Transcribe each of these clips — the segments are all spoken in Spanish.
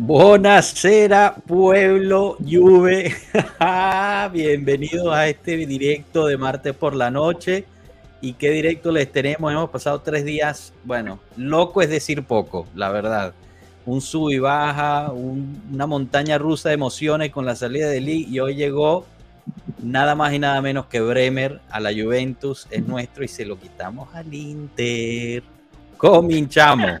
Buonasera, pueblo Juve. Bienvenidos a este directo de martes por la noche. ¿Y qué directo les tenemos? Hemos pasado tres días, bueno, loco es decir poco, la verdad. Un sub y baja, una montaña rusa de emociones con la salida de Lee y hoy llegó nada más y nada menos que Bremer a la Juventus, es nuestro y se lo quitamos al Inter. Cominchamos.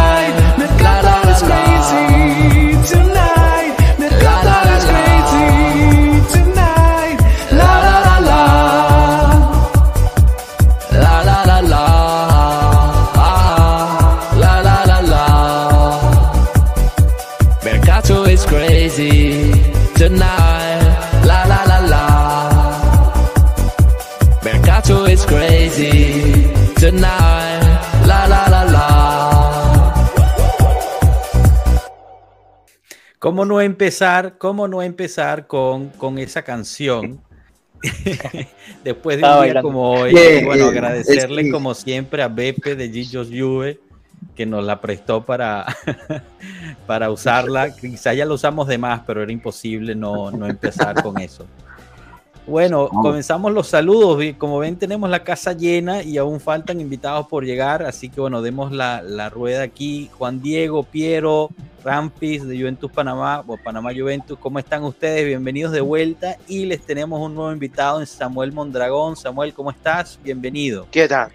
¿Cómo no empezar, cómo no empezar con, con esa canción? Después de un día bailando. como hoy, Bien, y bueno, bien. agradecerle como siempre a Beppe de Gillos Juve que nos la prestó para, para usarla. Quizá ya lo usamos de más, pero era imposible no, no empezar con eso. Bueno, comenzamos los saludos. Como ven, tenemos la casa llena y aún faltan invitados por llegar. Así que bueno, demos la, la rueda aquí. Juan Diego, Piero, Rampis de Juventus Panamá o Panamá Juventus. ¿Cómo están ustedes? Bienvenidos de vuelta. Y les tenemos un nuevo invitado en Samuel Mondragón. Samuel, ¿cómo estás? Bienvenido. ¿Qué tal?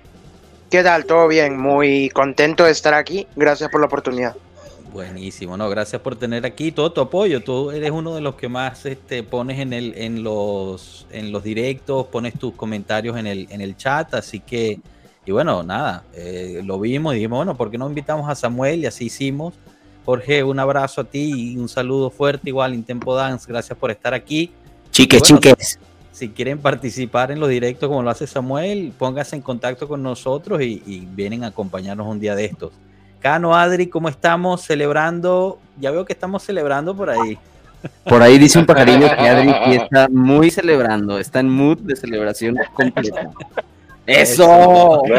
¿Qué tal? ¿Todo bien? Muy contento de estar aquí. Gracias por la oportunidad. Buenísimo, no, gracias por tener aquí todo tu apoyo. Tú eres uno de los que más este, pones en el, en los, en los directos, pones tus comentarios en el, en el chat, así que, y bueno, nada, eh, lo vimos y dijimos, bueno, ¿por qué no invitamos a Samuel? Y así hicimos. Jorge, un abrazo a ti y un saludo fuerte igual, Intempo Dance, gracias por estar aquí. Chiques, Bueno, chiques. Si quieren participar en los directos como lo hace Samuel, pónganse en contacto con nosotros y, y vienen a acompañarnos un día de estos. Cano, Adri, ¿cómo estamos celebrando? Ya veo que estamos celebrando por ahí. Por ahí dice un pajarillo que Adri sí está muy celebrando, está en mood de celebración completa. ¡Eso!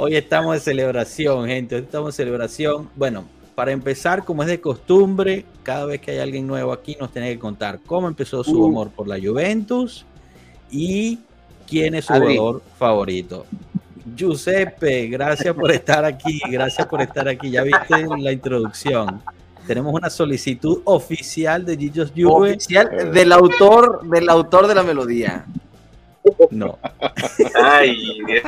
Hoy estamos de celebración, gente. Hoy estamos de celebración. Bueno, para empezar, como es de costumbre, cada vez que hay alguien nuevo aquí, nos tiene que contar cómo empezó su Uh. amor por la Juventus y quién es su Adri. jugador favorito. Giuseppe, gracias por estar aquí. Gracias por estar aquí. Ya viste la introducción. Tenemos una solicitud oficial de Gillos Juve. Oficial del autor, del autor de la melodía. No. Ay, Dios.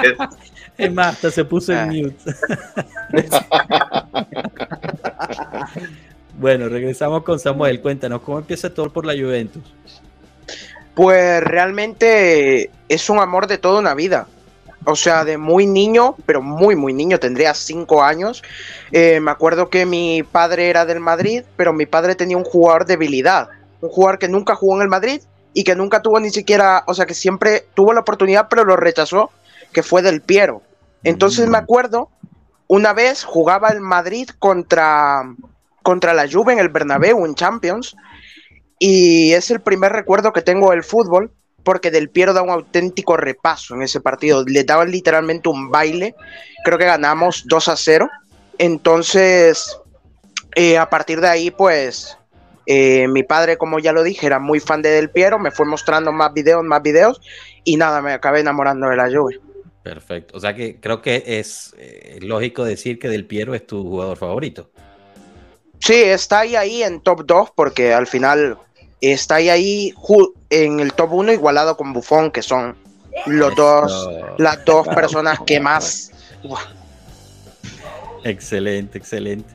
Es más, hasta se puso en mute. bueno, regresamos con Samuel. Cuéntanos, ¿cómo empieza todo por la Juventus? Pues realmente es un amor de toda una vida. O sea, de muy niño, pero muy, muy niño, tendría cinco años. Eh, me acuerdo que mi padre era del Madrid, pero mi padre tenía un jugador de habilidad. Un jugador que nunca jugó en el Madrid y que nunca tuvo ni siquiera, o sea, que siempre tuvo la oportunidad, pero lo rechazó, que fue del Piero. Entonces me acuerdo, una vez jugaba el Madrid contra, contra la Juve en el Bernabéu, en Champions, y es el primer recuerdo que tengo del fútbol, porque Del Piero da un auténtico repaso en ese partido. Le daban literalmente un baile. Creo que ganamos 2 a 0. Entonces, eh, a partir de ahí, pues, eh, mi padre, como ya lo dije, era muy fan de Del Piero. Me fue mostrando más videos, más videos. Y nada, me acabé enamorando de la Juve. Perfecto. O sea que creo que es eh, lógico decir que Del Piero es tu jugador favorito. Sí, está ahí, ahí en top 2, porque al final está ahí, en el top 1 igualado con Buffon, que son los dos, las dos personas que más... Excelente, excelente.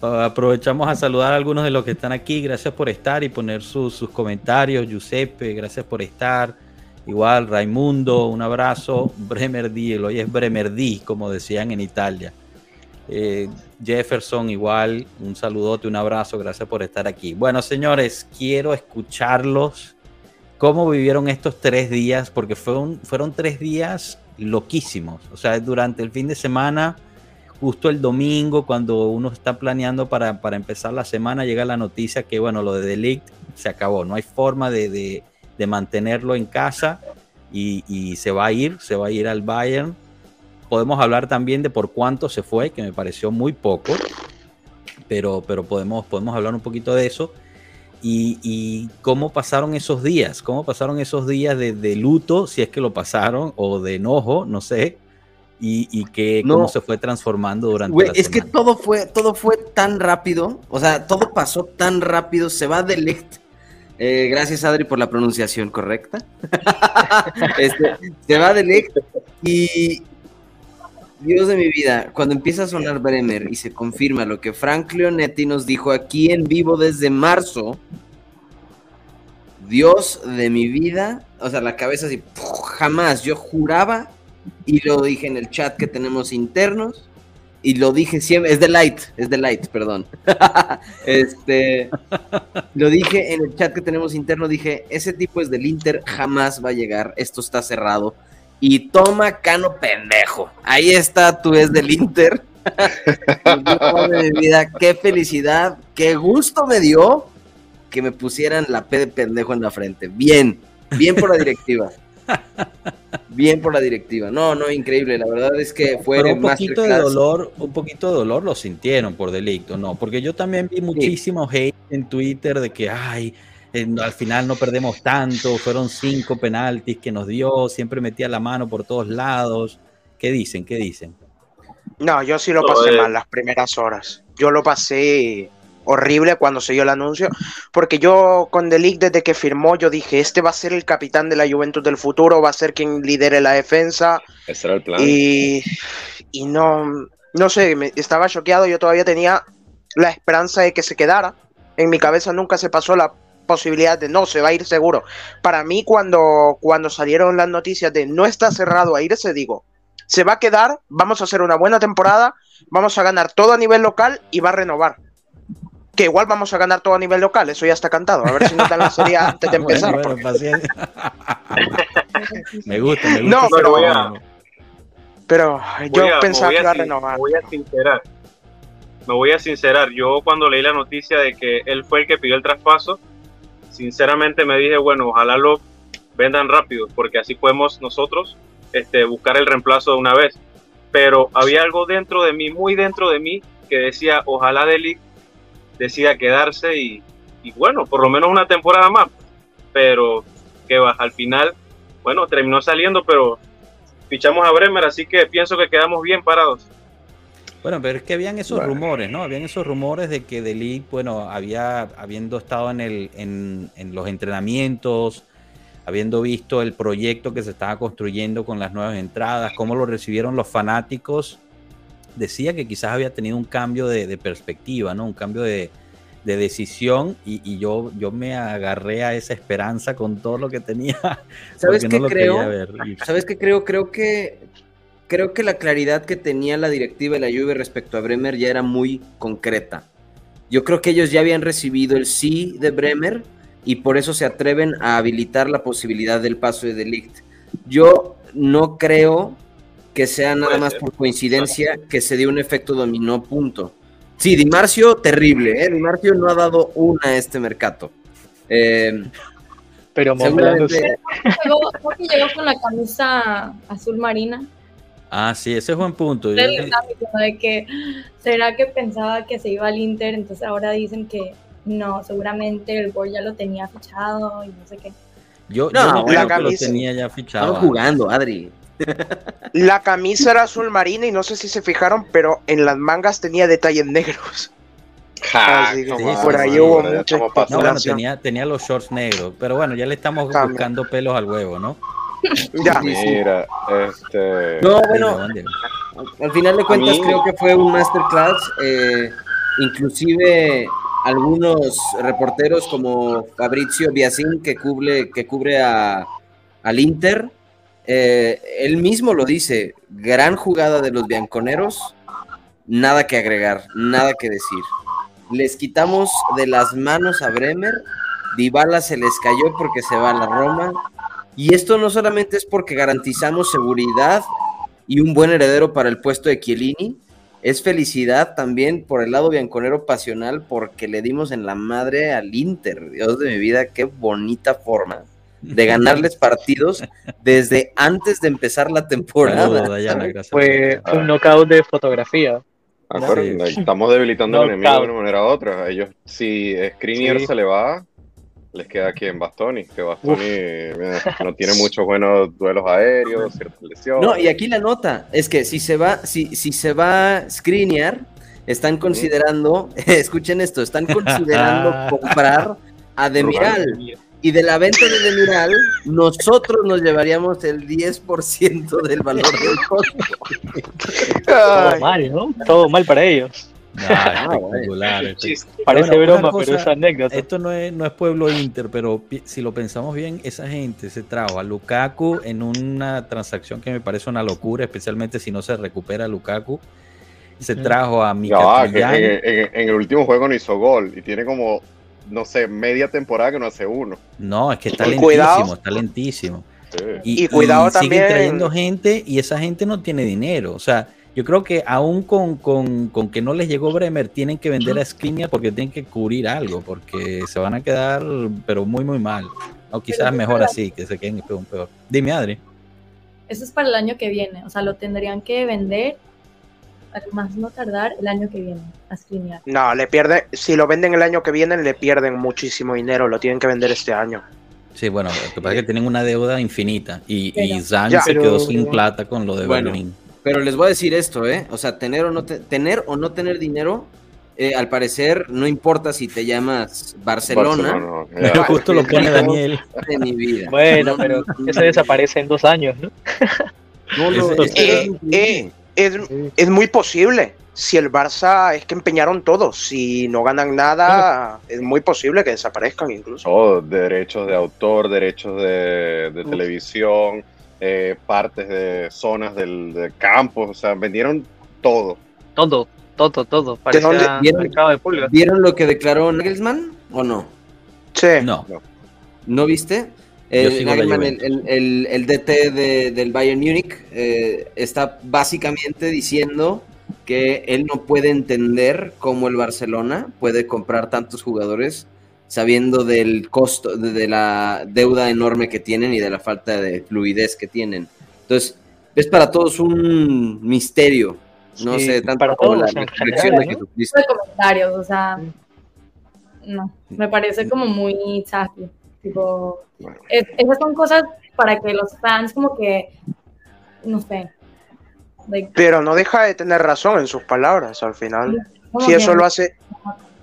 Uh, aprovechamos a saludar a algunos de los que están aquí. Gracias por estar y poner sus, sus comentarios. Giuseppe, gracias por estar. Igual, Raimundo, un abrazo. Bremer D, el hoy es Bremer D, como decían en Italia. Eh, Jefferson, igual, un saludote, un abrazo. Gracias por estar aquí. Bueno, señores, quiero escucharlos cómo vivieron estos tres días, porque fueron, fueron tres días loquísimos. O sea, durante el fin de semana, justo el domingo, cuando uno está planeando para, para empezar la semana, llega la noticia que, bueno, lo de Delict se acabó. No hay forma de, de mantenerlo en casa y, y, se va a ir, se va a ir al Bayern. Podemos hablar también de por cuánto se fue, que me pareció muy poco, pero, pero podemos, podemos hablar un poquito de eso. Y, y, cómo pasaron esos días, cómo pasaron esos días de, de, luto, si es que lo pasaron, o de enojo, no sé, y, y que No. cómo se fue transformando durante Güey, la es que semana. todo fue, todo fue tan rápido, o sea, todo pasó tan rápido, se va de Ligt. Eh, gracias, Adri, por la pronunciación correcta. Este, se va de Ligt y Dios de mi vida, cuando empieza a sonar Bremer y se confirma lo que Frank Leonetti nos dijo aquí en vivo desde marzo, Dios de mi vida, o sea, la cabeza así, jamás, yo juraba y lo dije en el chat que tenemos internos y lo dije siempre, es de light, es de light, perdón. este, lo dije en el chat que tenemos interno, dije, ese tipo es del Inter, jamás va a llegar, esto está cerrado. Y toma Cano pendejo. Ahí está, tú es del Inter. Qué felicidad, qué gusto me dio que me pusieran la P de pendejo en la frente. Bien, bien por la directiva. Bien por la directiva. No, no, increíble. La verdad es que fue Pero un poquito de dolor, un poquito de dolor lo sintieron por delicto, ¿no? Porque yo también vi muchísimo hate en Twitter de que, ay, eh, al final no perdemos tanto, fueron cinco penaltis que nos dio, siempre metía la mano por todos lados. ¿Qué dicen? ¿Qué dicen? No, yo sí lo pasé eh. mal las primeras horas. Yo lo pasé horrible cuando se dio el anuncio, porque yo con Delic desde que firmó, yo dije, este va a ser el capitán de la Juventus del futuro, va a ser quien lidere la defensa, Ese era el plan. y, y no, no sé, me, estaba choqueado, yo todavía tenía la esperanza de que se quedara, en mi cabeza nunca se pasó la posibilidad de no, se va a ir seguro. Para mí cuando, cuando salieron las noticias de no está cerrado a irse, digo, se va a quedar, vamos a hacer una buena temporada, vamos a ganar todo a nivel local y va a renovar. Que igual vamos a ganar todo a nivel local, eso ya está cantado. A ver si nos dan la serie antes de empezar. Bueno, bueno, paciencia. me gusta, me gusta. No, pero voy a-. Pero yo Voy a- pensaba que voy iba a sin- renovar. Me voy a sincerar. Me voy a sincerar. Yo cuando leí la noticia de que él fue el que pidió el traspaso, sinceramente me dije, bueno, ojalá lo vendan rápido, porque así podemos nosotros este, buscar el reemplazo de una vez. Pero había algo dentro de mí, muy dentro de mí, que decía, ojalá Deli decida quedarse y, y bueno, por lo menos una temporada más. Pero que va, al final, bueno, terminó saliendo, pero fichamos a Bremer, así que pienso que quedamos bien parados. Bueno, pero es que habían esos Bueno. rumores, ¿no? Habían esos rumores de que Deli, bueno, había, habiendo estado en, el, en, en los entrenamientos, habiendo visto el proyecto que se estaba construyendo con las nuevas entradas, cómo lo recibieron los fanáticos, decía que quizás había tenido un cambio de, de perspectiva, ¿no? Un cambio de, de decisión y, y yo, yo me agarré a esa esperanza con todo lo que tenía. ¿Sabes qué no creo? ver. ¿Sabes qué creo? Creo que creo que la claridad que tenía la directiva de la Juve respecto a Bremer ya era muy concreta. Yo creo que ellos ya habían recibido el sí de Bremer y por eso se atreven a habilitar la posibilidad del paso de Delict. Yo no creo que sea nada más por coincidencia que se dio un efecto dominó, punto. Sí, Di Marcio, terrible, ¿eh? Di Marcio no ha dado una a este mercado. Eh, Pero seguramente, Llegó- creo que llegó con la camisa azul marina. Ah, sí, ese es buen punto. Yo- de que será que pensaba que se iba al Inter, entonces ahora dicen que no, seguramente el gol ya lo tenía fichado y no sé qué. Yo, No, yo no la creo que lo tenía ya fichado. estamos jugando, Adri. La camisa era azul marina y no sé si se fijaron, pero en las mangas tenía detalles negros. Ja, Así que sí, por sí, ahí sí, hubo mucha No, bueno, tenía, tenía los shorts negros, pero bueno, ya le estamos buscando pelos al huevo, ¿no? Ya. Mira, este. No, bueno. Al final de cuentas mí- creo que fue un masterclass. eh, inclusive algunos reporteros como Fabrizio Biasin que cubre, que cubre a, al Inter, eh, él mismo lo dice, gran jugada de los bianconeros, nada que agregar, nada que decir. Les quitamos de las manos a Bremer Dybala se les cayó porque se va a la Roma. Y esto no solamente es porque garantizamos seguridad y un buen heredero para el puesto de Chiellini, es felicidad también por el lado bianconero pasional porque le dimos en la madre al Inter. Dios de mi vida, qué bonita forma de ganarles partidos desde antes de empezar la temporada. Saludos, Dayana, gracias. Fue un knockout de fotografía. Acuérdense, Sí. Estamos debilitando al enemigo de una manera u otra. Ellos, si Skriniar Sí. se le va, les queda aquí en Bastoni, que Bastoni mira, no tiene muchos buenos duelos aéreos, ciertas lesiones. No, y aquí la nota es que si se va, si, si se va Skriniar, están considerando, escuchen esto, están considerando comprar a Demiral. Y de la venta de Demiral, nosotros nos llevaríamos el 10% del valor del costo. Todo mal, ¿no? Todo mal para ellos. Ah, espectacular. espectacular. Chiste. Parece Bueno, broma, cosa- pero es anécdota. Esto no es, no es pueblo Inter, pero si lo pensamos bien, esa gente se trajo a Lukaku en una transacción que me parece una locura, especialmente si no se recupera Lukaku. Se trajo a que Mkhitaryan. en, en- en el último juego no hizo gol y tiene como, no sé, media temporada que no hace uno. No, es que está Y lentísimo, cuidado. está lentísimo. Sí. Y cuidado siguen también- trayendo gente y esa gente no tiene dinero. O sea, yo creo que aún con, con- con que no les llegó Bremer, tienen que vender a Skriniar porque tienen que cubrir algo, porque se van a quedar, pero muy, muy mal. O quizás Pero- mejor así, que se queden peor. Dime, Adri. Eso es para el año que viene. O sea, lo tendrían que vender, al más no tardar, el año que viene, a no, le pierden, si lo venden el año que viene, le pierden muchísimo dinero, lo tienen que vender este año. Sí, bueno, lo que pasa es que tienen una deuda infinita y, y Ya. se Pero- quedó sin plata con lo de Bueno. Berlín. Pero les voy a decir esto, ¿eh? O sea, tener o no, te- tener o no tener dinero, eh, al parecer, no importa si te llamas Barcelona, Barcelona. Pero justo lo pone Daniel. de mi vida. Bueno, No, pero se desaparece en dos años, ¿no? No, no, es que Eh, es. Es, muy posible. Si el Barça es que empeñaron todo, si no ganan nada, es muy posible que desaparezcan incluso. Todo, derechos de autor, derechos de, de televisión, eh, partes de zonas del, de campos, o sea, vendieron todo. Todo, todo, todo. Parecía vieron? mercado de pulgas. ¿Vieron lo que declaró Nagelsmann o no? Sí. No, ¿No viste? La Nagelsmann, el, Juventus. el- el- el DT de- del Bayern Múnich, eh, está básicamente diciendo que él no puede entender cómo el Barcelona puede comprar tantos jugadores sabiendo del costo, de, de la deuda enorme que tienen y de la falta de fluidez que tienen. Entonces, es para todos un misterio. No Sí, sé, tanto para como la todos resurrección general, de ¿no? Jesucristo. de comentarios, o sea, no, me parece como muy tipo, Bueno. es- esas son cosas para que los fans como que, no sé, like, Pero no deja de tener razón en sus palabras al final. Si eso lo hace.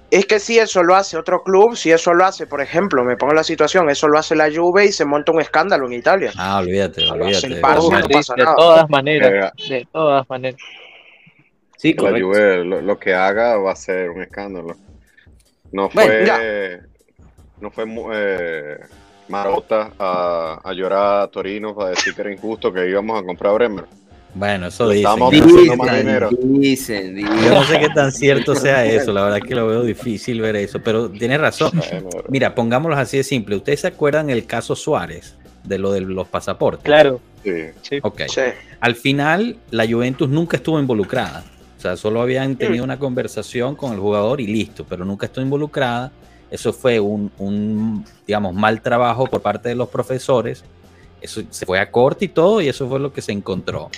Es que si eso lo hace otro club, si eso lo hace, por ejemplo, me pongo en la situación, eso lo hace la Juve y se monta un escándalo en Italia. ah, olvídate, olvídate. no pasa de nada. todas maneras, de todas maneras. Sí, la. Juve lo, lo que haga va a ser un escándalo. No fue, Bueno. No fue eh, Marota a, a llorar a Torino para decir que era injusto que íbamos a comprar a Bremer. Bueno, eso dicen. Estamos qué más dinero. Dicen, dicen. Yo no sé qué tan cierto sea eso, la verdad que lo veo difícil ver eso, pero tienes razón. Bueno, Mira, pongámoslo así de simple. ¿Ustedes se acuerdan el caso Suárez de lo de los pasaportes? Claro, sí. sí. Ok. Sí. Al final, la Juventus nunca estuvo involucrada. O sea, solo habían tenido una conversación con el jugador y listo, pero nunca estuvo involucrada. Eso fue un, un, digamos, mal trabajo por parte de los profesores. Eso se fue a corte y todo, y eso fue lo que se encontró.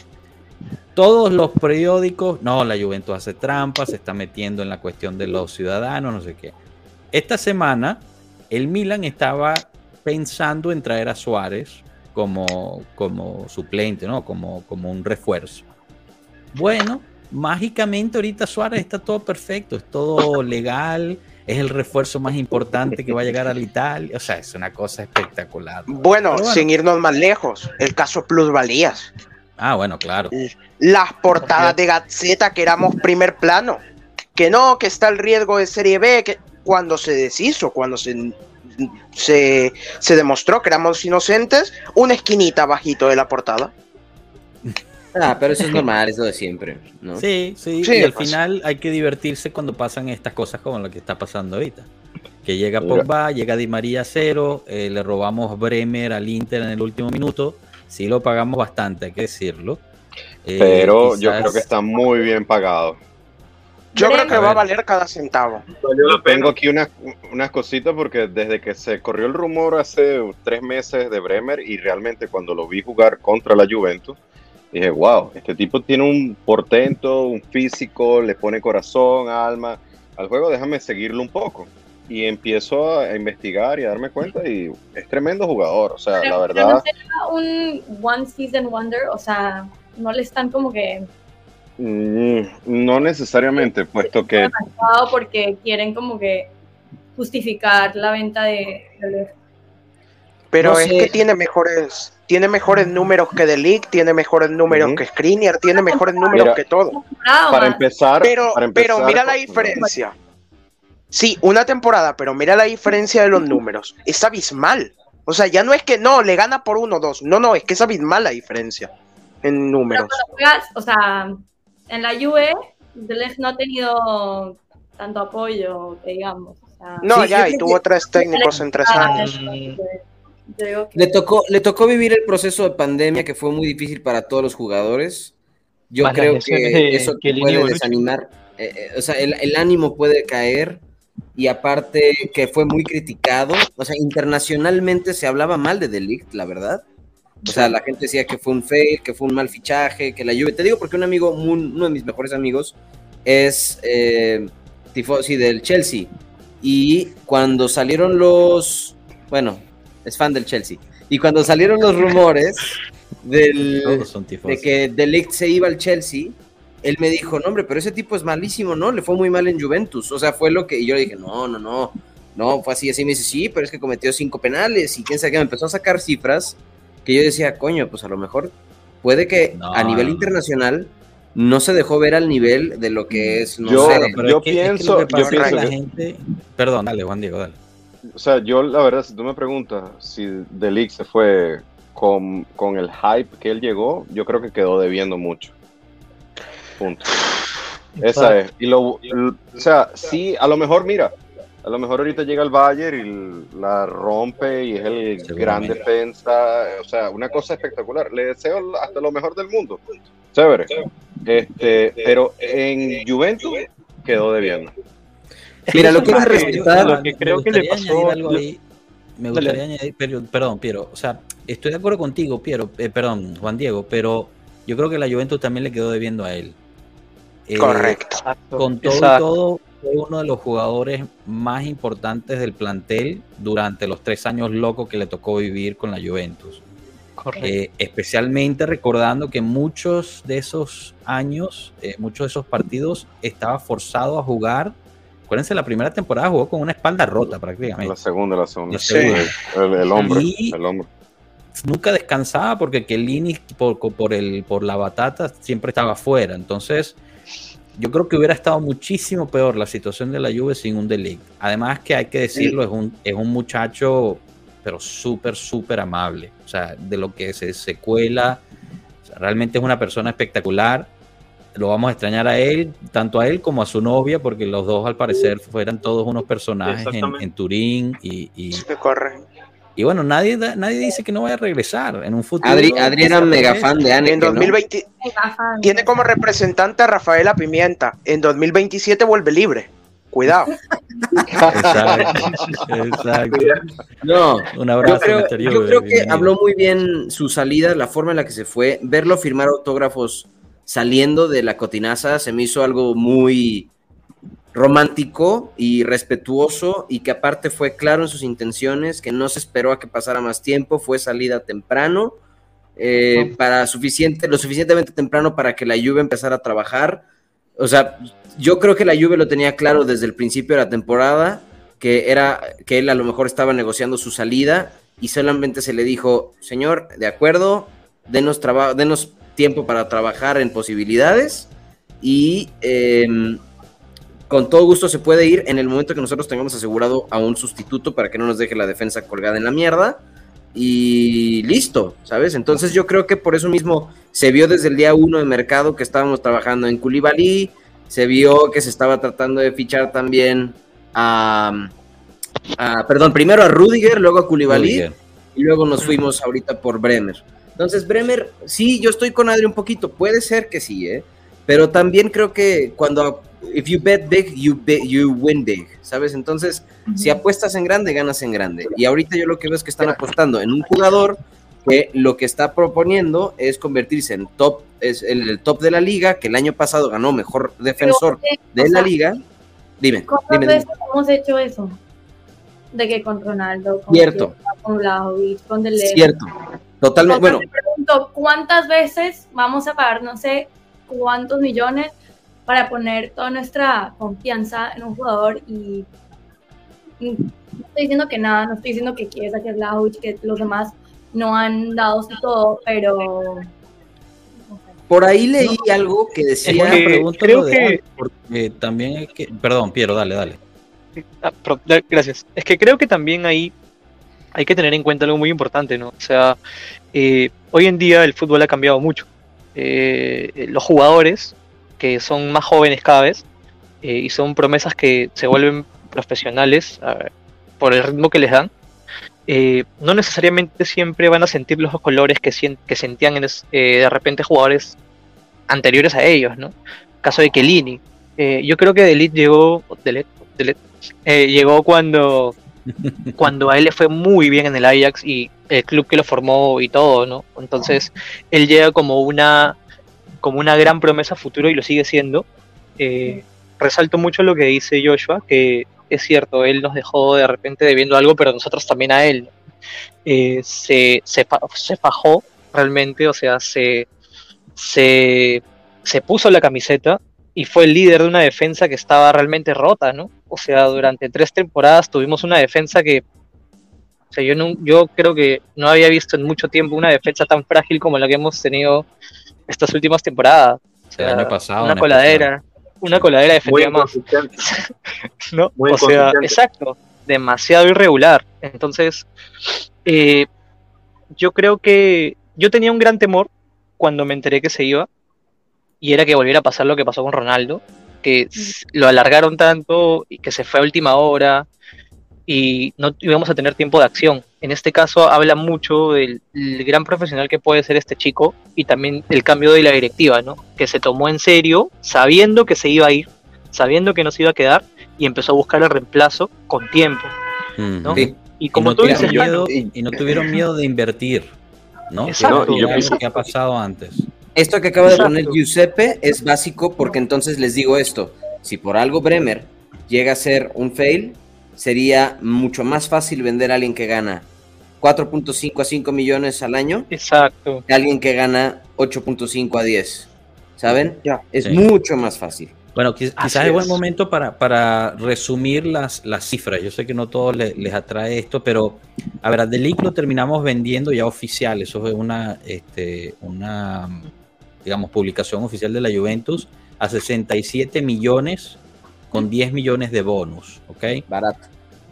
Todos los periódicos, no, la Juventus hace trampas, se está metiendo en la cuestión de los ciudadanos, no sé qué. Esta semana, el Milan estaba pensando en traer a Suárez como, como suplente, ¿no? Como, como un refuerzo. Bueno, mágicamente ahorita Suárez está todo perfecto, es todo legal, es el refuerzo más importante que va a llegar al Italia, o sea, es una cosa espectacular. Bueno, sin irnos más lejos, el caso plusvalías. Ah, bueno, claro. Las portadas de Gaceta que éramos primer plano. Que no, que está el riesgo de Serie B, que cuando se deshizo, cuando se, se, se demostró que éramos inocentes, una esquinita bajito de la portada. Ah, pero eso es normal, eso de siempre, ¿no? Sí, sí, Sí, y al final hay que divertirse cuando pasan estas cosas como lo que está pasando ahorita. que llega. Pogba, llega Di María a cero, eh, le robamos Bremer al Inter en el último minuto, sí lo pagamos bastante, hay que decirlo. Eh, Pero yo creo que está muy bien pagado. Yo creo que va a valer cada centavo. Yo tengo aquí unas, unas cositas porque desde que se corrió el rumor hace tres meses de Bremer y realmente cuando lo vi jugar contra la Juventus, dije, wow, este tipo tiene un portento, un físico, le pone corazón, alma al juego, déjame seguirlo un poco. Y empiezo a investigar y a darme cuenta y es tremendo jugador, o sea, la Pero- pero verdad... no será un one season wonder, o sea, no le están como que mm, No necesariamente, puesto que porque quieren como que justificar la venta de, de Pero No es sé. que tiene mejores, tiene mejores números que The League, tiene mejores números que Skriniar, tiene mejores números Mira, que todo. para empezar... Pero, para pero empezar mira la diferencia. Sí, una temporada, pero mira la diferencia de los números. Es abismal. O sea, ya no es que no, le gana por uno o dos. No, no, es que es abismal la diferencia en Pero números. juegas, o sea, en la Juve, De Ligt no ha tenido tanto apoyo, digamos. O sea, No, Sí, ya, y tuvo tres técnicos en tres años. eso, que- Le tocó, le tocó vivir el proceso de pandemia que fue muy difícil para todos los jugadores. Yo Más creo que de eso te Chiellini y puede Bonucci. desanimar. Eh, eh, o sea, el, el ánimo puede caer y aparte que fue muy criticado. O sea, internacionalmente se hablaba mal de Delict, la verdad. O sea, la gente decía que fue un fail, que fue un mal fichaje, que la Juve. Te digo porque un amigo, muy- uno de mis mejores amigos, es eh, tifosi del Chelsea. Y cuando salieron los. Bueno, es fan del Chelsea. Y cuando salieron los rumores del, de que De Ligt se iba al Chelsea, él me dijo, no, hombre, pero ese tipo es malísimo, ¿no? Le fue muy mal en Juventus. O sea, fue lo que. Y yo le dije, no, no, no. No, fue así, así. Me dice, sí, pero es que cometió cinco penales y quién sabe qué. Me empezó a sacar cifras que yo decía, coño, pues a lo mejor puede que No, a nivel internacional no se dejó ver al nivel de lo que es, no Yo- sé. Pero yo es que- es que pienso- yo pienso la gente. Perdón, dale, Juan Diego, dale. O sea, yo la verdad, si tú me preguntas si The League se fue con, con el hype que él llegó, yo creo que quedó debiendo mucho. Punto. Esa es. Y lo, o sea, sí, a lo mejor, mira, a lo mejor ahorita llega el Bayern y la rompe y es el gran defensa. O sea, una cosa espectacular. Le deseo hasta lo mejor del mundo. Chévere. Este, pero en Juventus quedó debiendo. Mira, lo que es respetar. lo que creo que le pasó- añadir algo ahí. Me Dale. gustaría añadir, pero- perdón, Piero. O sea, estoy de acuerdo contigo, Piero, eh, perdón, Juan Diego, pero yo creo que la Juventus también le quedó debiendo a él. Eh, Correcto. Con todo y todo, fue uno de los jugadores más importantes del plantel durante los tres años locos que le tocó vivir con la Juventus. Correcto. Eh, especialmente recordando que muchos de esos años, eh, muchos de esos partidos, estaba forzado a jugar. Acuérdense, la primera temporada jugó con una espalda rota prácticamente. La segunda, la segunda. La segunda. El, el hombro. Y- El hombro. Nunca descansaba porque Kellini por, por, el, por la batata siempre estaba fuera. Entonces, yo creo que hubiera estado muchísimo peor la situación de la Juve sin un Delict. Además que hay que decirlo, es un, es un muchacho, pero súper, súper amable. O sea, de lo que se o sea, realmente es una persona espectacular. Lo vamos a extrañar a él, tanto a él como a su novia, porque los dos al parecer fueran todos unos personajes en, Turín y, y, correcto. y bueno, nadie, nadie dice que no vaya a regresar en un futuro. Adri, Adri era mega fan de Anne. En 2020 Mega fan. tiene como representante a Rafaela Pimienta. En 2027 vuelve libre. Cuidado. Exacto, exacto. No, Un Yo abrazo, creo, yo Juve, creo que habló muy bien su salida, la forma en la que se fue. Verlo firmar autógrafos saliendo de la cotinaza se me hizo algo muy romántico y respetuoso y que aparte fue claro en sus intenciones, que no se esperó a que pasara más tiempo, fue salida temprano, eh, para suficiente, lo suficientemente temprano para que la Juve empezara a trabajar. O sea, yo creo que la Juve lo tenía claro desde el principio de la temporada, que era que él a lo mejor estaba negociando su salida y solamente se le dijo, señor, de acuerdo, denos, traba- denos tiempo para trabajar en posibilidades y em, con todo gusto se puede ir en el momento que nosotros tengamos asegurado a un sustituto para que no nos deje la defensa colgada en la mierda y listo, ¿sabes? Entonces yo creo que por eso mismo se vio desde el día uno de mercado que estábamos trabajando en Koulibaly, se vio que se estaba tratando de fichar también a, a- perdón, primero a Rudiger, luego a Rudiger. y luego nos fuimos ahorita por Bremer. Entonces, Bremer, sí, yo estoy con Adri un poquito, puede ser que sí, ¿eh? Pero también creo que cuando, if you bet big, you, bet- you win big, ¿sabes? Entonces, si apuestas en grande, ganas en grande. Y ahorita yo lo que veo es que están apostando en un jugador que lo que está proponiendo es convertirse en top, es el, el top de la liga, que el año pasado ganó mejor defensor Pero, eh, de la sea, liga. Dime, ¿Cuántas dime, dime. hemos hecho eso? De que con Ronaldo, con Cierto. Kepa, con Vlahovic, con. Cierto. Totalmente. Bueno, te pregunto, ¿cuántas veces vamos a pagar no sé cuántos millones para poner toda nuestra confianza en un jugador y y no estoy diciendo que nada, no estoy diciendo que Chiesa, que Vlahovic, que los demás no han dado su todo, pero no por ahí leí algo que Es decía. buena que pregunta creo de que- porque también hay que... Perdón, Piero, dale, dale. Ah, gracias. Es que creo que también ahí hay que tener en cuenta algo muy importante, ¿no? O sea, eh, hoy en día el fútbol ha cambiado mucho. Eh, los jugadores, que son más jóvenes cada vez, eh, y son promesas que se vuelven profesionales por el ritmo que les dan, no necesariamente siempre van a sentir los colores que, sentían de repente jugadores anteriores a ellos, ¿no? Caso de Kelini. Yo creo que Delit llegó, Delit, Delit, llegó cuando, cuando a él le fue muy bien en el Ajax y el club que lo formó y todo, ¿no? Entonces, él llega como una, como una gran promesa futuro y lo sigue siendo. Eh, resalto mucho lo que dice Joshua, que es cierto, él nos dejó de repente debiendo algo, pero nosotros también a él. Eh, se, se, se fajó realmente, o sea, se, se, se puso la camiseta y fue el líder de una defensa que estaba realmente rota, ¿no? O sea, durante tres temporadas tuvimos una defensa que, o sea, yo, no, yo creo que no había visto en mucho tiempo una defensa tan frágil como la que hemos tenido estas últimas temporadas. O sea, El año pasado, una coladera, una coladera Muy defensiva más. ¿no? Muy o sea, exacto, demasiado irregular. Entonces, eh, yo creo que yo tenía un gran temor cuando me enteré que se iba, y era que volviera a pasar lo que pasó con Ronaldo, que lo alargaron tanto y que se fue a última hora y no íbamos a tener tiempo de acción. En este caso habla mucho del, el gran profesional que puede ser este chico y también el cambio de la directiva, ¿no? Que se tomó en serio, sabiendo que se iba a ir, sabiendo que no se iba a quedar y empezó a buscar el reemplazo con tiempo. ¿no? Sí. Y no tú tuvieron dices, miedo, Manu, y no tuvieron miedo de invertir, ¿no? Exacto. No, y yo pienso- que ha pasado antes. Esto que acaba de poner Giuseppe es básico porque entonces les digo esto. Si por algo Bremer llega a ser un fail, sería mucho más fácil vender a alguien que gana 4.5 a 5 millones al año exacto. que a alguien que gana 8.5 a 10. ¿Saben? Ya. Es Sí. mucho más fácil. Bueno, quizás es buen momento para, para resumir las, las cifras. Yo sé que no todos le- les atrae esto, pero a ver, a Delic lo terminamos vendiendo ya oficial. Eso es una, este, una, digamos, publicación oficial de la Juventus a 67 millones con 10 millones de bonus, ¿ok? Barato.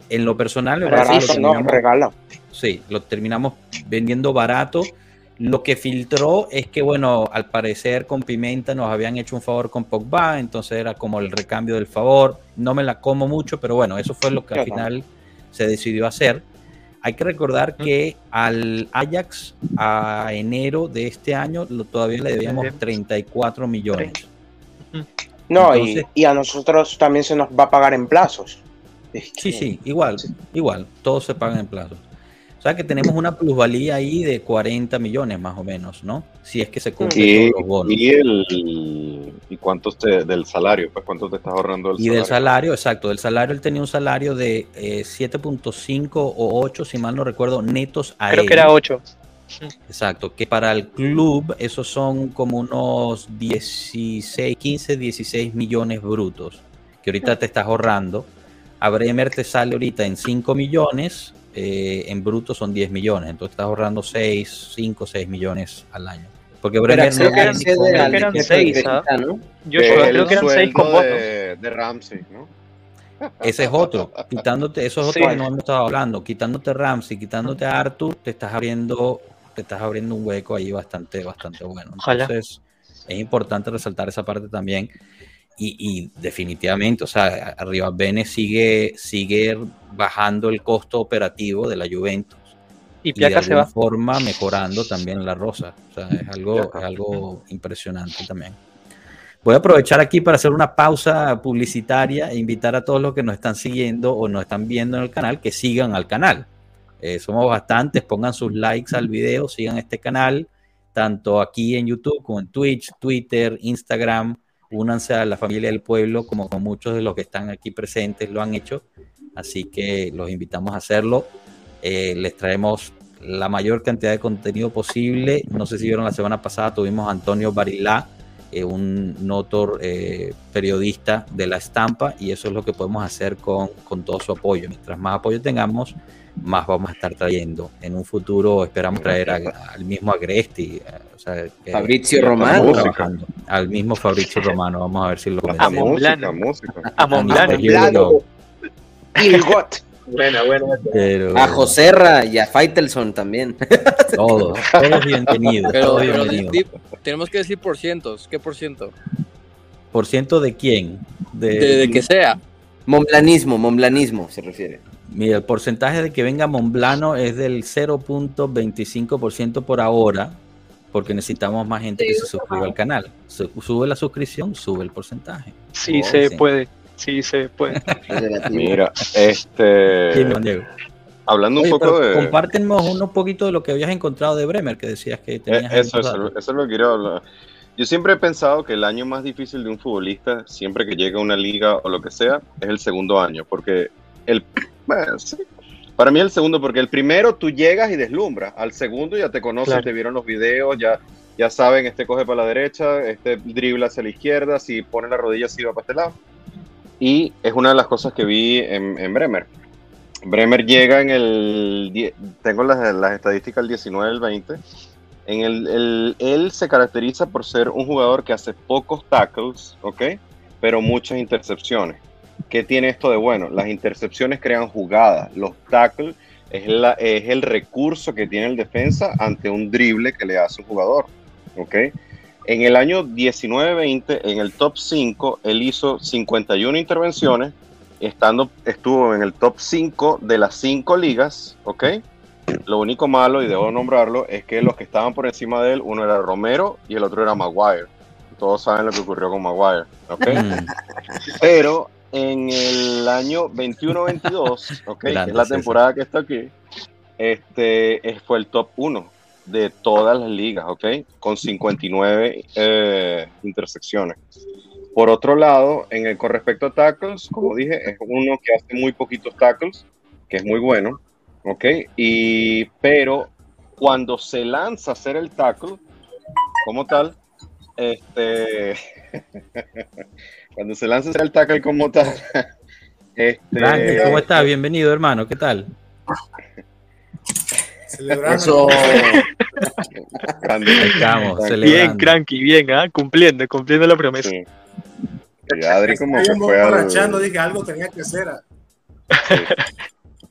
En lo personal, me parece que lo Barato, no, regala. Sí, lo terminamos vendiendo barato. Lo que filtró es que, bueno, al parecer con Pimenta nos habían hecho un favor con Pogba, entonces era como el recambio del favor. No me la como mucho, pero bueno, eso fue lo que al final se decidió hacer. Hay que recordar que al Ajax a enero de este año lo, todavía le debíamos 34 millones. No, y- Entonces- y, a nosotros también se nos va a pagar en plazos. Es Sí, que- sí, igual, igual, todos se pagan en plazos. Sea que tenemos una plusvalía ahí de 40 millones más o menos, ¿no? Si es que se cumplen los bonos. y el y cuántos te, del salario, pues cuánto te estás ahorrando del Y del salario, exacto, del salario él tenía un salario de eh, 7.5 o 8, si mal no recuerdo, netos a Creo él. que era 8. Exacto, que para el club esos son como unos 16, 15, 16 millones brutos, que ahorita te estás ahorrando. A Bremer te sale ahorita en 5 millones, eh, en bruto son 10 millones, entonces estás ahorrando 6, 5, 6 millones al año. Porque Bremer eran- creo que eran ¿ah? mexicano. Yo creo que eran 6 con sueldo votos. de, de Ramsey, ¿no? Ese es otro, quitándote, eso es otro Sí. que no hemos estado hablando, quitándote Ramsey, quitándote a Arthur, te estás abriendo, te estás abriendo un hueco ahí bastante, bastante bueno. Ojalá. Entonces, es importante resaltar esa parte también. Y, y definitivamente, o sea, arriba Bene sigue, sigue bajando el costo operativo de la Juventus Y y de Piaca se alguna va. forma mejorando también la Rosa. O sea, es algo, es algo impresionante también. Voy a aprovechar aquí para hacer una pausa publicitaria e invitar a todos los que nos están siguiendo o nos están viendo en el canal que sigan al canal. Eh, somos bastantes, pongan sus likes al video, sigan este canal, tanto aquí en YouTube como en Twitch, Twitter, Instagram. Únanse a la familia del pueblo, como muchos de los que están aquí presentes lo han hecho. Así que los invitamos a hacerlo. Eh, les traemos la mayor cantidad de contenido posible. No sé si vieron la semana pasada, tuvimos a Antonio Barilá, eh, un notor eh, periodista de la estampa, y eso es lo que podemos hacer con, con todo su apoyo. Mientras más apoyo tengamos, más vamos a estar trayendo. En un futuro esperamos traer a- al mismo Agresti, eh, o sea, que- Fabrizio Romano. trabajando. Al mismo Fabrizio Romano, vamos a ver si lo. A. Y el GOT. Buena, buena. Pero- A Joserra y a Faitelson también. Todos, todos bienvenidos. Pero, todos pero bienvenidos. di- tenemos que decir por cientos. ¿Qué por ciento? ¿Por ciento de quién? De, De, de que sea. Momblanismo, momblanismo se refiere. Mira, el porcentaje de que venga Monblano es del 0.25% por ahora, porque necesitamos más gente que se suscriba al canal. Sube la suscripción, sube el porcentaje. Sí, Oh, se sí. puede. Sí, se puede. Mira, Sí, este. Diego. Hablando un Oye, poco pero de. compártenos un poquito de lo que habías encontrado de Bremer, que decías que Eh, tenías. Eso, algunos eso, datos. eso es lo que quiero hablar. Yo siempre he pensado que el año más difícil de un futbolista, siempre que llega a una liga o lo que sea, es el segundo año, porque el, bueno, sí. para mí el segundo, porque el primero tú llegas y deslumbras, al segundo ya te conocen, Claro. te vieron los videos, ya, ya saben, este coge para la derecha, este dribla hacia la izquierda, si pone la rodilla así va para este lado. Y es una de las cosas que vi en, en Bremer. Bremer llega en el, tengo las, las estadísticas el 19 el 20, en el, el- él se caracteriza por ser un jugador que hace pocos tackles, ¿ok? Pero muchas intercepciones. ¿Qué tiene esto de bueno? Las intercepciones crean jugadas. Los tackles es, la, es el recurso que tiene el defensa ante un drible que le hace un jugador, ¿ok? En el año 19-20, en el top 5, él hizo 51 intervenciones, estando, estuvo en el top 5 de las 5 ligas, ¿ok? Lo único malo, y debo nombrarlo, es que los que estaban por encima de él, uno era Romero y el otro era Maguire. Todos saben lo que ocurrió con Maguire, ¿ok? Mm, Pero en el año 21-22, ¿ok? que es la temporada que está aquí, este es- fue el top 1 de todas las ligas, ¿ok? Con 59 eh, intersecciones. Por otro lado, en el, con respecto a tackles, como dije, es uno que hace muy poquitos tackles, que es muy bueno, ¿ok? Y, pero cuando se lanza a hacer el tackle, como tal, este, cuando se lanza el tackle como tal, este, Frankie, ¿cómo estás? Bienvenido, hermano. ¿Qué tal? Celebrando. Eso. estamos. Bien, cranky, bien, ¿ah? Cumpliendo, cumpliendo la promesa. Sí. Y Adri como que fue al, dije algo tenía que hacer. ah.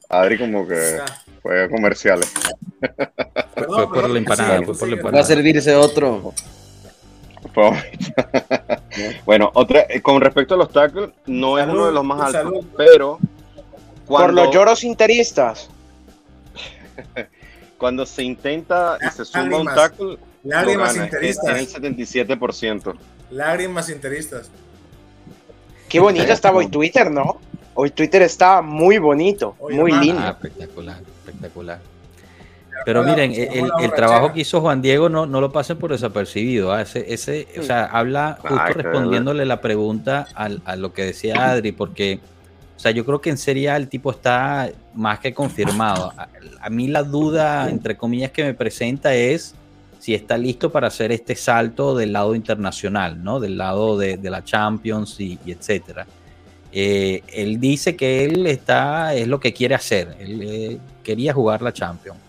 Adri como O que sea, fue a comerciales. perdón, fue por perdón, la empanada, fue por la empanada. Va a servirse otro. Fue- bueno, otra, eh, con respecto a los tackles, no es uno de los más altos, salud. pero Por los lloros interistas. cuando se intenta y se suma un tackle, Lágrimas gana, es- el interistas. 77%. Lágrimas interistas. Qué bonito estaba hoy Twitter, ¿no? Hoy Twitter está muy bonito, Oye, muy lindo. Ah, espectacular, espectacular. Pero Hola, miren, el, el trabajo que hizo Juan Diego no, no lo pasen por desapercibido. ¿ah? Ese, ese, o sea, habla justo Ay, respondiéndole la pregunta al- a lo que decía Adri, porque, o sea, yo creo que en Serie A el tipo está más que confirmado. A, a mí la duda, entre comillas, que me presenta es si está listo para hacer este salto del lado internacional, ¿no? Del lado de, de la Champions y, y etcétera. Eh, él dice que él está, es lo que quiere hacer. Él eh, quería jugar la Champions.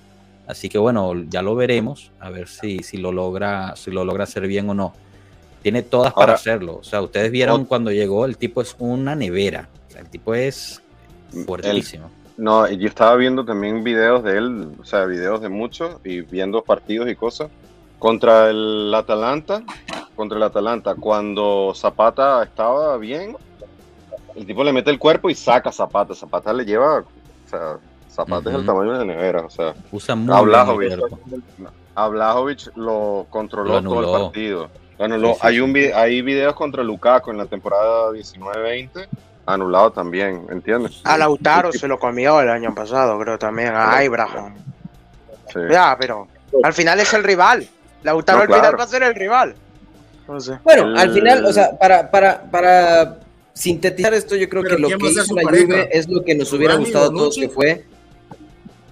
Así que bueno, ya lo veremos, a ver si, si lo logra, si lo logra hacer bien o no. Tiene todas para Ahora, hacerlo. O sea, ustedes vieron cuando llegó, el tipo es una nevera. O sea, el tipo es fuertísimo. No, yo estaba viendo también videos de él, o sea, videos de muchos y viendo partidos y cosas. Contra el Atalanta, contra el Atalanta, cuando Zapata estaba bien, el tipo le mete el cuerpo y saca Zapata. Zapata le lleva, o sea, Zapata es el tamaño de la nevera, o sea, Usa muy lo controló Lo todo el partido. Anuló. Sí, sí, hay, un, hay videos contra Lukaku en la temporada 19-20, anulado también, ¿entiendes? A Lautaro se lo comió el año pasado, creo también. A Ibrahim. Sí. Ya, pero al final es el rival. Lautaro No, al final claro. va a ser el rival. No sé. Bueno, al final, o sea, para, para, para sintetizar esto, yo creo Pero que lo ¿quién que hizo la pareja? Juve es lo que nos hubiera ¿Rugani, gustado a todos que fue.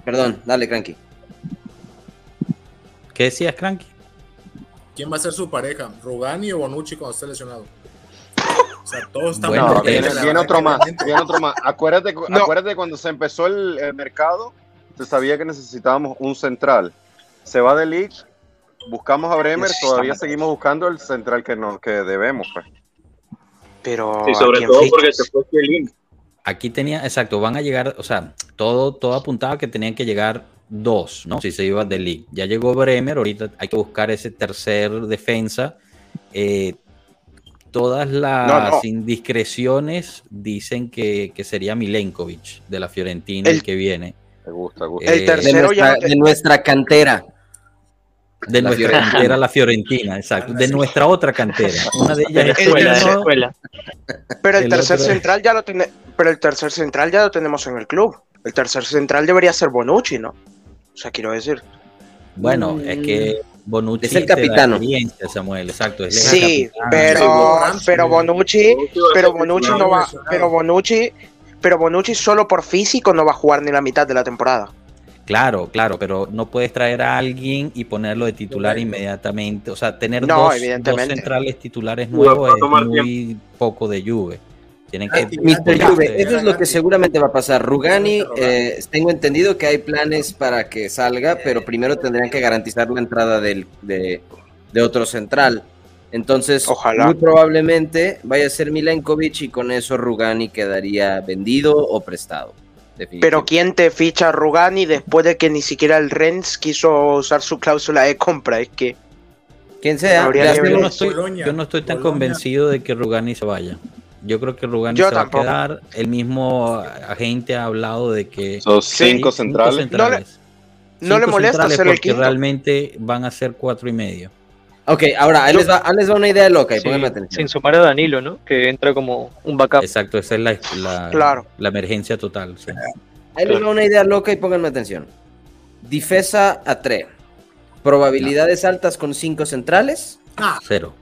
Perdón, dale, Cranky. ¿Qué decías, Cranky? ¿Quién va a ser su pareja? ¿Rugani o Bonucci cuando esté lesionado? O sea, todos están Bueno, viene, viene otro más, viene otro más. Acuérdate, cu- No. acuérdate cuando se empezó el, el mercado, se sabía que necesitábamos un central. Se va de League, buscamos a Bremer, todavía seguimos buscando el central que nos que debemos. Pues. Pero. Y ¿a sobre todo fichas? porque se fue Chiellini. Aquí tenía, exacto, van a llegar, o sea, todo, todo apuntaba que tenían que llegar dos, ¿no? Si se iba de League. Ya llegó Bremer, ahorita hay que buscar ese tercer defensa. Eh, todas las No, no. indiscreciones dicen que, que sería Milenkovic de la Fiorentina el, El- que viene. Me gusta, me gusta. Eh, El De tercero ya nuestra, te- de nuestra cantera. De La nuestra Fiorentina. cantera, la Fiorentina, exacto. De nuestra otra cantera. Una de ellas es Escuela. Pero el, El tercer otro- central ya lo tiene, pero el tercer central ya lo tenemos en el club. El tercer central debería ser Bonucci, ¿no? O sea, quiero decir. Bueno, es que Bonucci Es el experiencia, Samuel, exacto. es Sí, capitán. pero, pero Bonucci, pero Bonucci no va, pero Bonucci, pero Bonucci solo por físico no va a jugar ni la mitad de la temporada. Claro, claro, pero no puedes traer a alguien y ponerlo de titular inmediatamente. O sea, tener No, dos, centrales titulares nuevos es muy poco de Juve. Tienen que Mr. Gatti, Juve, Gatti, eso es lo que seguramente va a pasar. Rugani, Rugani. eh, tengo entendido que hay planes para que salga, pero primero tendrían que garantizar la entrada del, de, de otro central. Entonces, Ojalá. muy probablemente vaya a ser Milenkovic y con eso Rugani quedaría vendido o prestado. Pero. ¿quién te ficha a Rugani después de que ni siquiera el Rennes quiso usar su cláusula de compra? Es que Quien sea, habría le que yo no estoy, yo no estoy tan Boloña. convencido de que Rugani se vaya. Yo creo que Rugani Yo se tampoco. va a quedar. El mismo agente ha hablado de que Son cinco centrales. centrales. no le Cinco molesta centrales ser el porque quinto. realmente van a ser cuatro y medio. Ok, ahora, ahí Yo- les, va, ahí les va una idea loca y Sí, pónganme atención. sin sumar a Danilo, ¿no? Que entra como un backup. Exacto, esa es la, la, Claro. la emergencia total. sí. Ahí les va una idea loca y pónganme atención. Difesa a 3. Probabilidades altas con 5 centrales. Ah, Cero.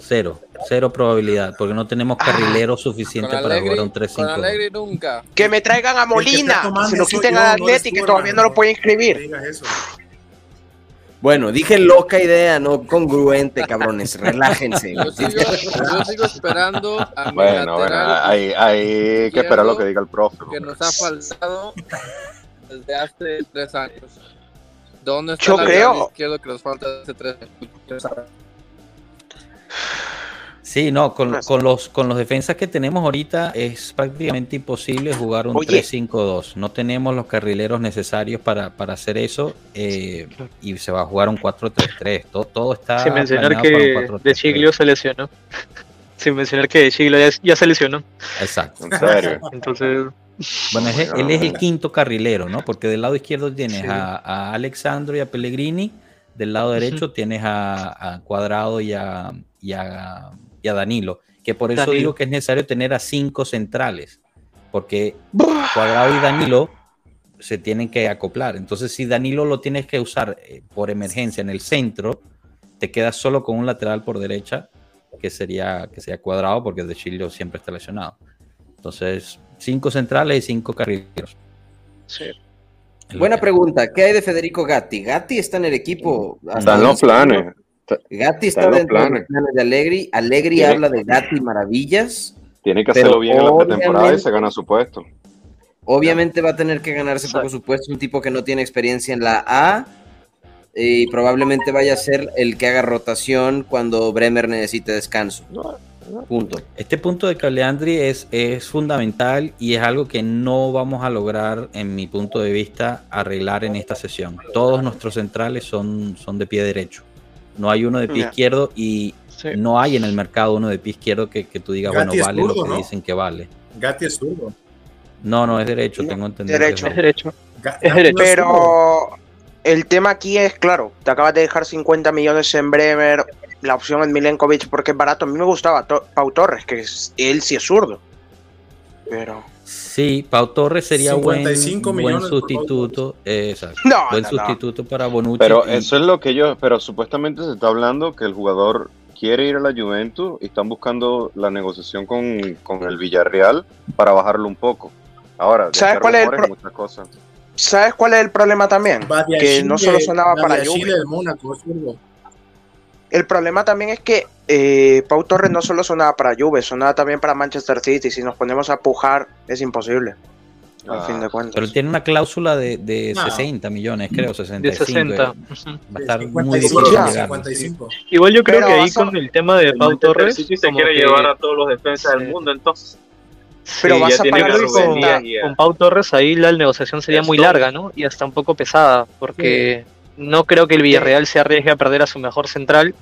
Cero. Cero probabilidad, porque no tenemos carrileros suficientes Con para Allegri, jugar un con 3-5. Alegre nunca. Que me traigan a que Molina, se lo quiten yo, al no que tú, todavía no lo puede no inscribir. digas eso. Bueno, dije loca idea, no congruente, cabrones. Relájense. Yo sigo, yo sigo esperando a mi Bueno, bueno, hay, hay que esperar lo que diga el profe. que nos ha faltado desde hace tres años. ¿Dónde está Yo el creo- izquierdo que nos falta desde hace tres años? Sí, no, con, con los, con los defensas que tenemos ahorita es prácticamente imposible jugar un Oye. 3-5-2. No tenemos los carrileros necesarios para, para hacer eso eh, y se va a jugar un 4-3-3. Todo, todo está Sin mencionar que un 4-3-3. De Chiglio se lesionó. Sin mencionar que De Chiglio ya, ya se lesionó. Exacto. En serio. Entonces, Bueno, es- él es el quinto carrilero, ¿no? Porque del lado izquierdo tienes Sí. a, a Alexandro y a Pellegrini, del lado derecho tienes a, a Cuadrado y a, y, a, y a Danilo, que por eso Danilo. digo que es necesario tener a cinco centrales, porque Cuadrado y Danilo se tienen que acoplar. Entonces, si Danilo lo tienes que usar eh, por emergencia en el centro, te quedas solo con un lateral por derecha, que sería, que sería Cuadrado, porque De Chilio siempre está lesionado. Entonces, cinco centrales y cinco carrileros. sí. Buena pregunta. ¿Qué hay de Federico Gatti? Gatti está en el equipo. hasta Están los planes. Gatti está dentro de los planes. planes de Allegri. Allegri Tiene- habla de Gatti maravillas. Tiene que hacerlo bien en la pretemporada y se gana su puesto. Obviamente va a tener que ganarse por supuesto un tipo que no tiene experiencia en la A y probablemente vaya a ser el que haga rotación cuando Bremer necesite descanso. Punto. Este punto de Caleandri es, es fundamental y es algo que no vamos a lograr, en mi punto de vista, arreglar en esta sesión. Todos nuestros centrales son, son de pie derecho. No hay uno de pie izquierdo y Sí. No hay en el mercado uno de pie izquierdo que, que tú digas, Gatti bueno, vale lo que ¿no? dicen que vale. Gatti es zurdo. No, no, es derecho, No, tengo entendido. derecho. Es derecho. Es derecho. Pero el tema aquí es, claro, te acabas de dejar 50 millones en Bremer, la opción en Milenkovic porque es barato. A mí me gustaba Pau Torres, que es- él sí es zurdo. Pero... Sí, Pau Torres sería buen, 55 buen millones por sustituto. eh, exacto. No, buen no, no. sustituto para Bonucci. Pero y- eso es lo que ellos, pero supuestamente se está hablando que el jugador quiere ir a la Juventus y están buscando la negociación con, con el Villarreal para bajarlo un poco. Ahora, ¿Sabes cuál es el muchas cosas. ¿Sabes cuál es el problema también? Que no solo sonaba para Juve. del Mónaco. El problema también es que eh, Pau Torres no solo sonaba para Juve, sonaba también para Manchester City. Si nos ponemos a pujar, es imposible. Al Ah, fin de cuentas. Pero tiene una cláusula de, de No. 60 millones, creo, De 65. 60. eh. Va a estar muy 55, difícil ya. llegar. 55. Igual yo creo Pero que ahí a- con el tema de Pau Manchester Torres. City se como quiere que- llevar a todos los defensas Sí. del mundo, entonces. Pero Sí, vas a pagar con, Pau Torres ahí la negociación sería muy larga, ¿no? Y hasta un poco pesada, porque no creo que el Villarreal se arriesgue a perder a su mejor central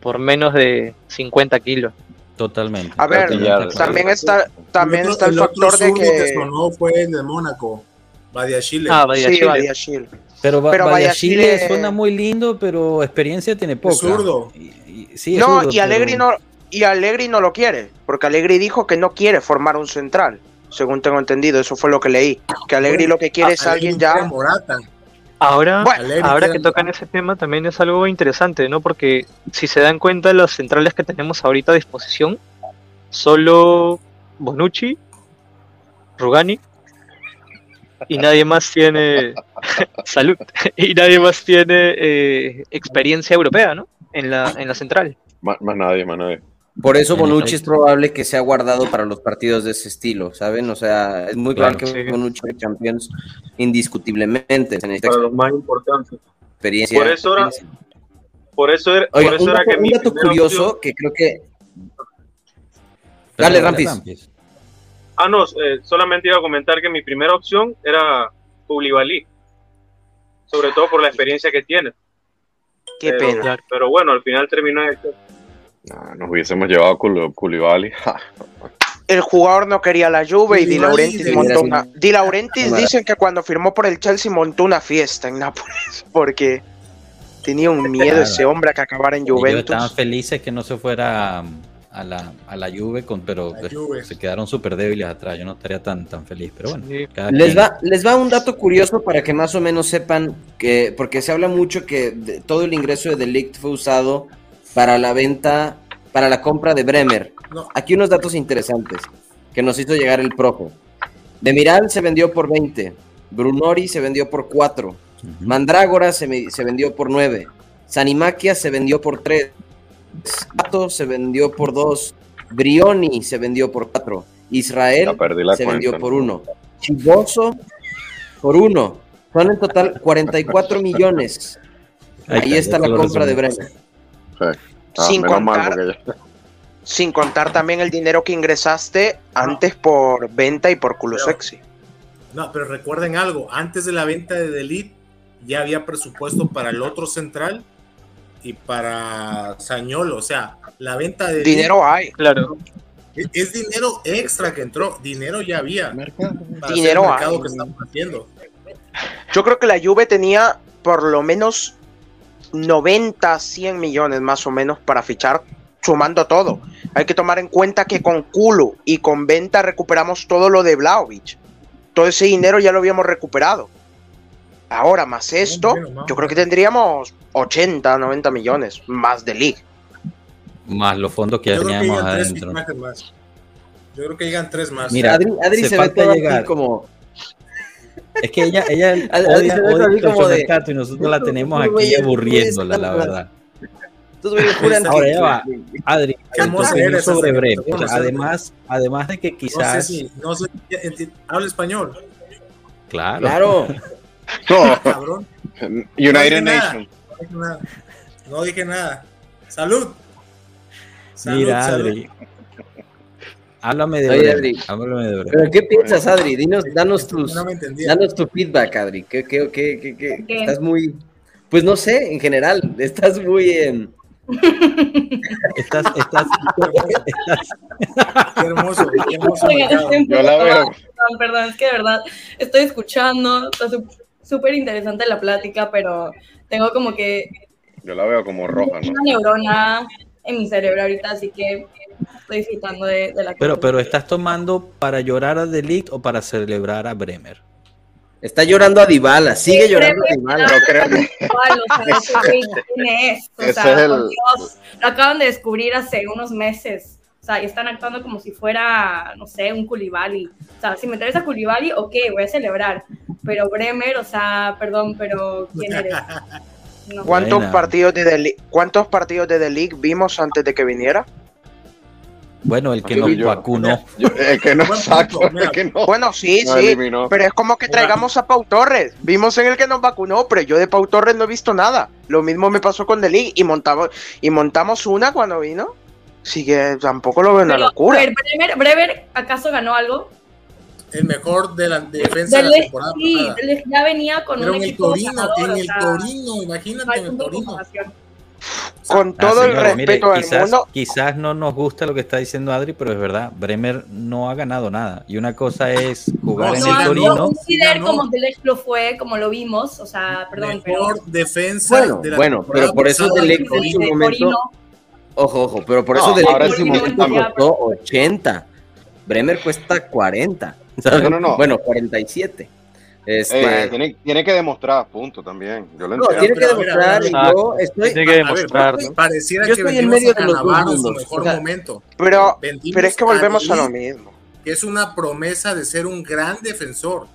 por menos de 50 kilos. Totalmente. A ver, Totalmente. También está, también el otro, está el, el factor de que que. sonó fue el de Mónaco, Badiachile. Ah, vaya Sí. Pero, Va- Pero Badiashile- suena muy lindo, pero experiencia tiene poca. zurdo. Y- y- sí, es No, zurdo, y Allegri pero- no, y Allegri no lo quiere, porque Allegri dijo que no quiere formar un central, según tengo entendido, eso fue lo que leí, que Allegri lo que quiere es alguien ya, Morata. Ahora, Bueno, ahora que tocan ese tema también es algo interesante, ¿no? Porque si se dan cuenta, las centrales que tenemos ahorita a disposición, solo Bonucci, Rugani, y nadie más tiene salud, y nadie más tiene eh, experiencia europea, ¿no? En la, en la central. Más, más nadie, más nadie. Por eso Bonucci es probable que sea guardado para los partidos de ese estilo, ¿saben? O sea, es muy claro, Claro, que sí. Bonucci es Champions indiscutiblemente. Necesita Para los más importantes. experiencia. Por eso era- Por eso era, Oiga, por eso un era dato, que un mi dato primera curioso opción- que creo que... Dale, Rampis. Ah, no, eh, solamente iba a comentar que mi primera opción era Koulibaly. Sobre todo por la experiencia que tiene. qué pero, pena. Pero bueno, al final terminó en el- Ah, nos hubiésemos llevado a. Ja, El jugador no quería la Juve y Di Laurentiis montó una, Di Laurentiis dicen que cuando firmó por el Chelsea montó una fiesta en Nápoles, porque tenía un miedo Claro. ese hombre a que acabara en Ellos estaban Juventus. felices que no se fuera a la, a la Juve, con, pero La Juve. se quedaron súper débiles atrás. Yo no estaría tan, tan feliz, pero bueno. Sí. cada Les va, les va un dato curioso para que más o menos sepan que, porque se habla mucho que de- todo el ingreso de Delict fue usado para la venta, para la compra de Bremer. No. Aquí unos datos interesantes que nos hizo llegar el profe. Demiral se vendió por 20, Brunori se vendió por 4, Ujú. Mandrágora se, me- se vendió por 9, Sanimaquia se vendió por 3, Pato se vendió por 2, Brioni se vendió por 4, Israel se cuenta, vendió por 1, Chivoso por 1. Son en total 44 millones. Ahí está la compra de. Bremer. Sí. Ah, Sin contar- ya- Sin contar también el dinero que ingresaste antes por venta y por culo Pero- sexy. No, pero recuerden algo, antes de la venta de Delit ya había presupuesto para el otro central y para Sañolo, o sea, la venta de Dinero hay. Claro. es, es dinero extra que entró, dinero ya había. para hacer Dinero el mercado hay. que estamos haciendo. Yo creo que la Juve tenía por lo menos 90, 100 millones más o menos para fichar, sumando todo. Hay que tomar en cuenta que con culo y con venta recuperamos todo lo de Vlaovic. Todo ese dinero ya lo habíamos recuperado. Ahora, más esto, yo creo que tendríamos 80, 90 millones más de League. Más los fondos que ya Yo creo que teníamos adentro. Yo creo que llegan tres más. Mira, Adri, Adri se se, ve todo llegar. como... Es que ella, ella Adri odia, odia el como de- Calcio y nosotros la tenemos aquí aburriéndola, la verdad. Juran Ahora ya va. Adri, sobre hermosa Además, además de que no sé quizás, si, no sé, habla español. claro, Claro. No, Cabrón. United No. Nations. No dije nada. No dije nada. Salud. Salud, mira, salud. Adri. Háblame de Oye. Adri. Háblame de. ¿Pero qué piensas, Adri? Dinos, danos tus, No danos tu feedback, Adri. ¿Qué, qué, qué, qué, qué? ¿Qué? Estás muy... Pues no sé, en general, estás muy... em, Estás, estás, estás- Qué hermoso, qué hermoso. Oigan, Yo la veo. Perdón, perdón, es que de verdad estoy escuchando, está súper interesante la plática, pero tengo como que Yo la veo como roja, ¿no? una neurona en mi cerebro ahorita, así que estoy disfrutando de, de la pero, pero estás tomando para llorar a Delict o para celebrar a Bremer. Está llorando a Dybala, sigue llorando a Dybala. Yo creo que lo acaban de descubrir hace unos meses. O sea, y están actuando como si fuera, no sé, un Koulibaly. O sea, si me interesa Koulibaly, ok, voy a celebrar. Pero Bremer, o sea, perdón, pero ¿quién eres? No. ¿Cuántos partidos de The cuántos partidos de The League vimos antes de que viniera? Bueno, el que nos yo. vacunó. Yo- es que no, exacto, punto, mira. es que no. Bueno, sí, no sí. eliminó. Pero es como que traigamos a Pau Torres. Vimos en el que nos vacunó, pero yo de Pau Torres no he visto nada. Lo mismo me pasó con The League y montamos, y montamos una cuando vino. Así que tampoco lo veo una locura. a ver, Bremer, Bremer, ¿acaso ganó algo? El mejor de la de defensa de la temporada sí. Dele ya venía con Pero un en el Torino, ganador, en o el Torino, no imagínate en el Torino. Con Ah, todo el mire, respeto del quizás, mundo, quizás no nos gusta lo que está diciendo Adri, pero es verdad, Bremer no ha ganado nada. Y una cosa es jugar No, en el. Torino. como Delech lo fue, como lo vimos, o sea, perdón, pero Mejor defensa Bueno, de la bueno, pero por eso pasada Dele- del Torino. en su de momento- Ojo, ojo, pero por No, eso de ahora en su momento costó 80. Bremer cuesta 40. ¿sabes? No, no, no. Bueno, 47. Este, Eh, tiene, tiene que demostrar, punto también. Yo lo no, entiendo. tiene que demostrar y mira, yo estoy Tiene que ver, demostrar, ¿no? Pareciera Yo que estoy en vendimos medio a de los dos mejor o sea, momento. pero, Vendimos pero es que volvemos a lo mismo. que es una promesa de ser un gran defensor.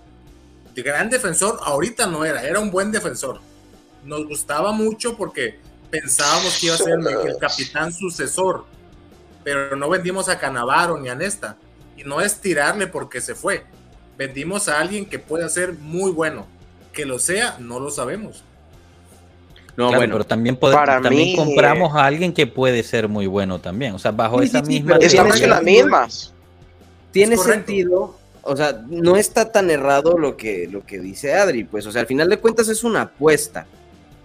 De gran defensor, ahorita no era, era un buen defensor. Nos gustaba mucho porque pensábamos que iba a ser el, el capitán sucesor, pero no vendimos a Canavaro ni a Nesta. Y no es tirarle porque se fue. Vendimos a alguien que pueda ser muy bueno. Que lo sea, no lo sabemos. no, Claro, bueno, pero también, para también mí, compramos a alguien que puede ser muy bueno también. O sea, bajo Sí, esa sí, misma Estamos tiene en las sentido. mismas. tiene sentido. O sea, no está tan errado lo que, lo que dice Adri. Pues, o sea, al final de cuentas es una apuesta.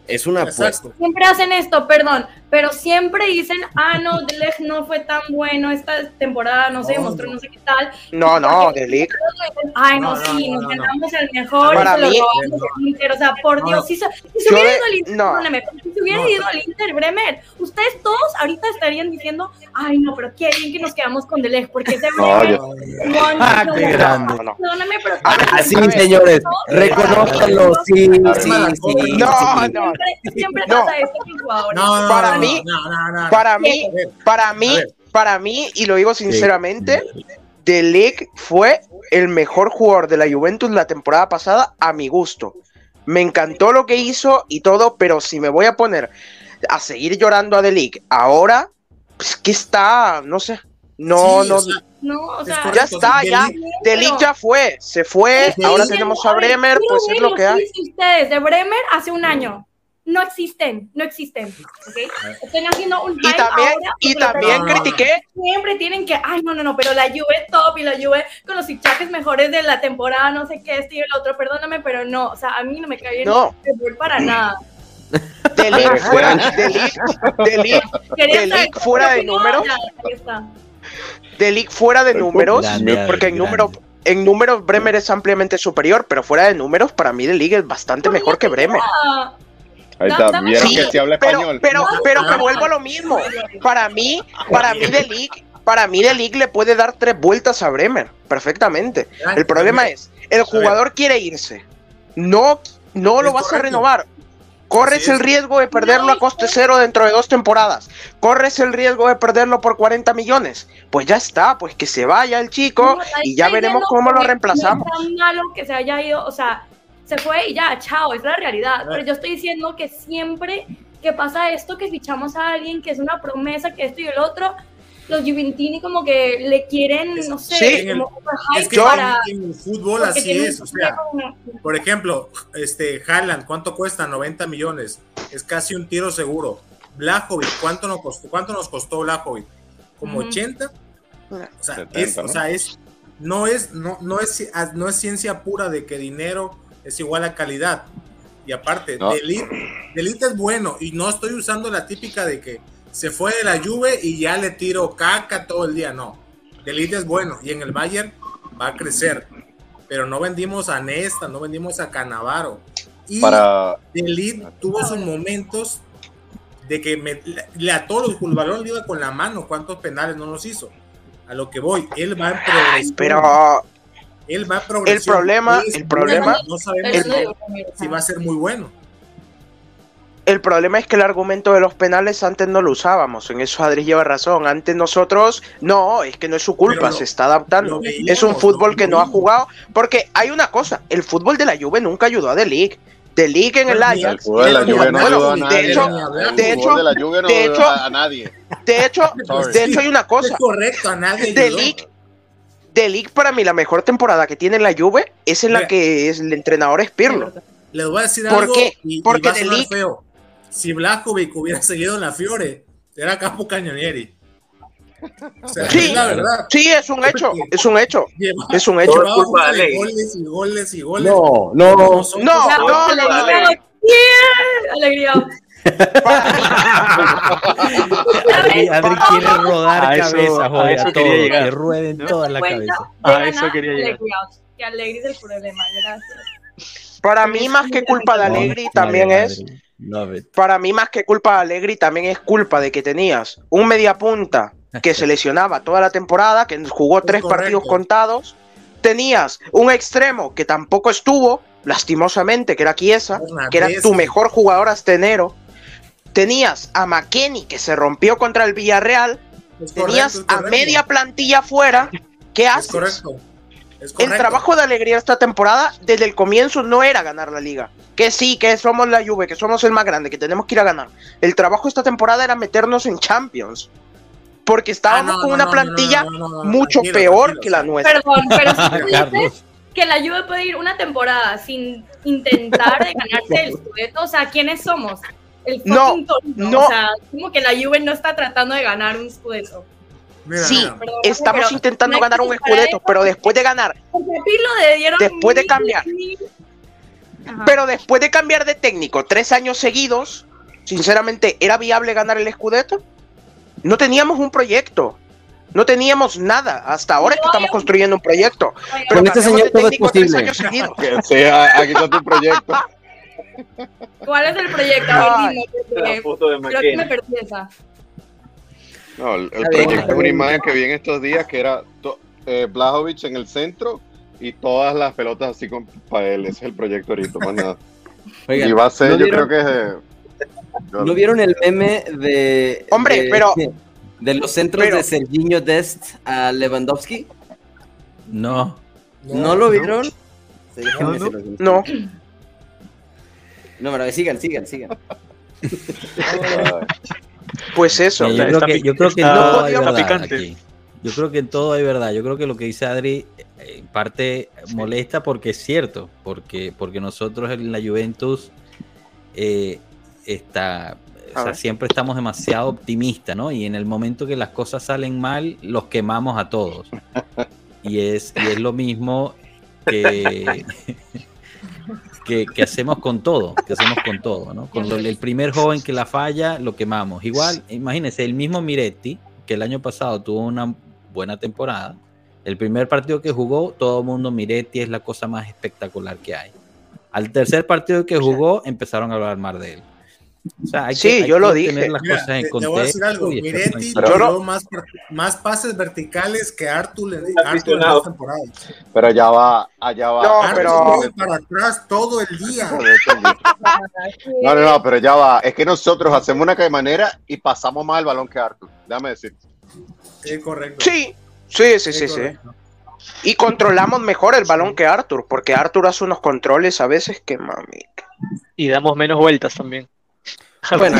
Es una apuesta. Siempre hacen esto, perdón, pero siempre dicen, ah, no, Delech no fue tan bueno esta temporada, no se No, demostró, no. sé qué tal. No, no, The League. Ay, no, No, no, sí, no, nos no, no. ganamos el mejor, Para se lo mí- o sea, por No, Dios, no. si se, si se Yo hubiera ido al Inter, si se hubiera No. ido al Inter, Bremer, ustedes todos ahorita estarían diciendo, ay, no, pero qué bien que nos quedamos con Delech, porque ese No, Bremer, yo- no, no, Ah, qué grande. Perdóname, pero Así, A ver. señores, reconózcanlo. Sí, sí, sí. No, no. siempre, pasa esto con jugadores. No, no, mí-. Para mí, para mí, para mí, y lo digo sinceramente, The League fue el mejor jugador de la Juventus la temporada pasada a mi gusto. Me encantó lo que hizo y todo, pero si me voy a poner a seguir llorando a The League ahora, pues que está, no sé. No, Sí, no, o sea, No, o sea, ya está, ya. Ligt- League ya fue, se fue, ahora tenemos a Bremer, pues es lo que hay. de ustedes de Bremer hace un año. No existen, no existen. ¿ok? Están haciendo un Y también, ahora y también no. critiqué, siempre tienen que, ay, no, no, no, pero la Juve top y la Juve con los fichajes mejores de la temporada, no sé qué, este y el otro, perdóname, pero no, o sea, a mí no me cae bien no, para nada. The League fuera, cómo fuera de números. League fuera de números, porque en números, en números Bremer es ampliamente superior, pero fuera de números, para mí The League es bastante mejor que Bremer. Ahí Da- está, dame- vieron Sí, que se habla Pero, español. pero, no. vuelvo a lo mismo. Para mí, para mí The League, para mí The League le puede dar tres vueltas a Bremer, perfectamente. El problema es, el jugador quiere irse, no, no lo vas a renovar. Corres el es. riesgo de perderlo a coste cero dentro de dos temporadas. Corres el riesgo de perderlo por 40 millones. Pues ya está, pues que se vaya el chico y ya veremos cómo lo que reemplazamos. No es tan malo que se haya ido, o sea, se fue y ya, chao, es la realidad. Pero yo estoy diciendo que siempre que pasa esto, que fichamos a alguien que es una promesa, que esto y el otro, los Juventini como que le quieren, no sé, Sí. como overhype Es que para... en el fútbol así es, o sea, por ejemplo, este Haaland, ¿cuánto cuesta? 90 millones. Es casi un tiro seguro. Blajovic, ¿cuánto nos costó? ¿Cuánto nos costó Blajovic? Como Ujú. 80. O sea, 70, es, o ¿no? sea, es no es no, no es no es ciencia pura de que dinero es igual a calidad. Y aparte, No. Delite, Delite es bueno y no estoy usando la típica de que se fue de la Juve y ya le tiro caca todo el día. No, De Ligt es bueno y en el Bayern va a crecer. Pero no vendimos a Nesta, no vendimos a Canavaro. Y Para, De Ligt tuvo sus momentos de que me, le a todos los el balón le iba con la mano. ¿Cuántos penales no nos hizo? A lo que voy, él va en progresión. Pero él va en progresión. problema- Él es el problema- no sabemos si- va a ser muy bueno. el problema es que el argumento de los penales antes no lo usábamos. En eso Adri lleva razón. Antes nosotros, no, es que no es su culpa, lo- se está adaptando. veíamos, es un fútbol que no ha jugado. Porque hay una cosa, el fútbol de la Juve nunca ayudó a The League. The League en el el Ajax. fútbol de la Bueno, Juve no bueno, ayudó a de nadie. hecho- el de hecho- de hecho- a, a nadie. De hecho, Sorry. de hecho hay una cosa. Es correcto, a nadie The. League, The League para mí la mejor temporada que tiene la Juve es en la Mira. que es el entrenador es Pirlo. Les voy a decir ¿Por algo qué? y, y Porque va a de sonar Ligt- feo. Si Blajovic hubiera seguido en la Fiore, era Capo Cañonieri. O sea, Sí. es la verdad. Sí, es un hecho, es un hecho, Lleva- es un hecho. Culpa de goles y goles y goles. No, no. No, Ya, no, no, alegría, no. yeah, alegría. Adri, Adri quiere rodar A eso- cabezas a eso todo, quería llegar. que rueden ¿No? todas las Cuenta cabezas. de A eso quería llegar. Que Alegría es el problema, gracias. Para mí más que culpa de Allegri también es para mí más que culpa de Allegri también es culpa de que tenías un mediapunta que se lesionaba toda la temporada, que jugó Es tres correcto. partidos contados, tenías un extremo que tampoco estuvo, lastimosamente, que era Chiesa, que era tu mejor jugador hasta enero, tenías a McKenny que se rompió contra el Villarreal, Es correcto, tenías a media plantilla fuera, ¿qué Es haces? correcto. Es El trabajo de Alegría esta temporada, desde el comienzo, no era ganar la liga. Que sí, que somos la Juve, que somos el más grande, que tenemos que ir a ganar. El trabajo esta temporada era meternos en Champions. Porque Ah, estábamos no, con no, una no, plantilla no, no, no, no, mucho tranquilo, peor tranquilo, que la nuestra. Perdón, pero si tú dices que la Juve puede ir una temporada sin intentar de ganarse el Scudetto, o sea, ¿quiénes somos? El No, fucking Torino, no. O sea, como que la Juve no está tratando de ganar un Scudetto. Mira, Sí, mira. Perdón, estamos pero intentando no ganar un escudeto, pero después de ganar, Después de cambiar. mil- pero después de cambiar de técnico tres años seguidos, sinceramente, ¿era viable ganar el escudeto? No teníamos un proyecto. No teníamos nada. Hasta ahora es que No estamos construyendo un proyecto. Pero Con este señor todo es técnico tres posible. aquí está tu proyecto. ¿Cuál es el proyecto? Ay, La foto de creo que me perdí esa. No, el, el proyecto es una imagen que vi en estos días que era eh, Blajovic en el centro y todas las pelotas así con para él. Ese es el proyecto ahorita, más nada. Oigan, y va a ser, ¿no yo vieron- creo que es. eh, ¿No vieron el meme de. Hombre, de- pero- De los centros pero- de Serginho Dest a Lewandowski? No. ¿No, lo vieron? Sí, No, enseño. No, No, pero sigan, sigan, sigan. pues eso. Yo, está creo que, yo creo que todo hay verdad picante. aquí. Yo creo que en todo hay verdad. Yo creo que lo que dice Adri eh, en parte molesta porque es cierto, porque, porque nosotros en la Juventus eh, está, o sea, siempre estamos demasiado optimistas, ¿no? Y en el momento que las cosas salen mal, los quemamos a todos. Y es, y es lo mismo que, que, que hacemos con todo, que hacemos con todo, ¿no? Con lo- el primer joven que la falla, lo quemamos. Igual, imagínense, el mismo Miretti, que el año pasado tuvo una buena temporada, el primer partido que jugó, todo el mundo, Miretti es la cosa más espectacular que hay. Al tercer partido que jugó, empezaron a hablar mal de él. O sea, hay Sí, que, hay yo lo que dije. tener las Mira, cosas en te, te voy a decir algo. Miretti tiró más, par- más pases verticales que Artur en, Arthur en temporadas. pero allá va, allá va. No, Arthur pero- se mueve para atrás todo el día. No, no, no, pero ya va. Es que nosotros hacemos una manera y pasamos más el balón que Arthur. Déjame decir. Sí, correcto. Sí, sí, sí, sí. Y controlamos mejor el balón que Arthur, porque Arthur hace unos controles a veces que mami. Y damos menos vueltas también. Bueno.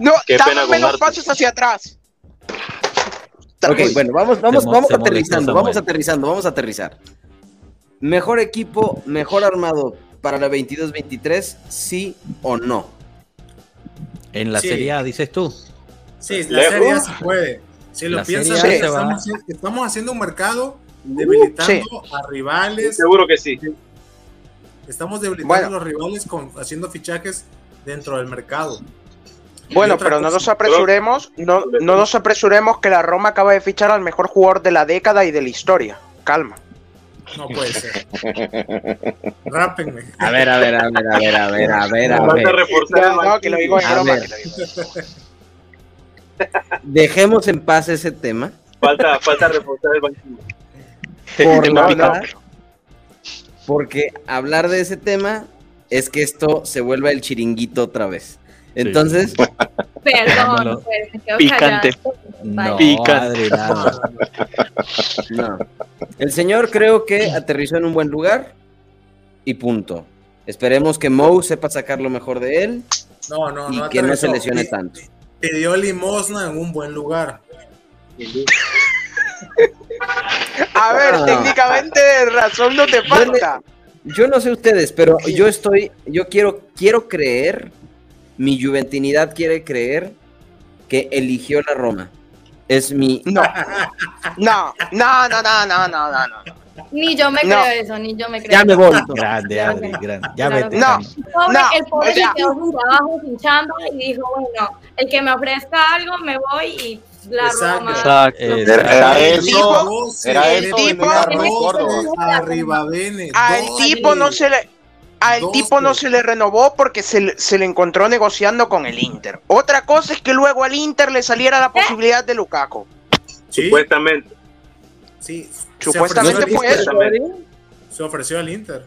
No, Qué pena damos con menos Arthur. pases hacia atrás. Ok, bueno, vamos, vamos, Se vamos se aterrizando, vamos aterrizando, vamos a aterrizar. Mejor equipo, mejor armado para la 22-23, sí o no. En la Sí. Serie A, dices tú. Sí, la Lejos. serie A se puede. Si lo La piensas, Serie A se estamos, va. haciendo- estamos haciendo un mercado debilitando a rivales. Seguro que sí. Estamos debilitando Bueno. a los rivales con, haciendo fichajes dentro del mercado. Bueno, pero no nos apresuremos, no, no nos apresuremos que la Roma acaba de fichar al mejor jugador de la década y de la historia. Calma. No puede ser. Rápenme. A ver, a ver, a ver, a ver, a ver, a ver, a Falta ver. No, no, que lo digo en broma. Dejemos en paz ese tema. Falta, falta reforzar el banquillo. Por no. Porque hablar de ese tema es que esto se vuelva el chiringuito otra vez. Entonces, Perdón, pues, Picante. No, no. El señor creo que aterrizó en un buen lugar y punto. Esperemos que Moe sepa sacar lo mejor de él No, no, y no. que no se lesione tanto. Pidió limosna en un buen lugar. A ver, No. técnicamente razón no te falta. Yo no sé ustedes, pero yo estoy, yo quiero, quiero creer, mi juventinidad quiere creer que eligió la Roma. Es mi. No. No, no, no, no, no, no, no, no. Ni yo me No. creo eso, ni yo me creo Ya me voy. Grande, Adri, grande. Ya Claro. vete. No. Pobre- No, el pobre o sea- se quedó sin trabajo, sin chamba y dijo, bueno, el que me ofrezca algo me voy y la Exacto. Roma. Exacto. Eh, Era El eso, tipo- era el eso tipo- en el el tipo- Córdoba. Arriba, Bene. Al tipo no se le. Al Dos, tipo no se le renovó porque se, le- se le encontró negociando con el Inter. Otra cosa es que luego al Inter le saliera la posibilidad de Lukaku. Sí, Supuestamente. sí. Supuestamente fue eso. Se ofreció al Inter.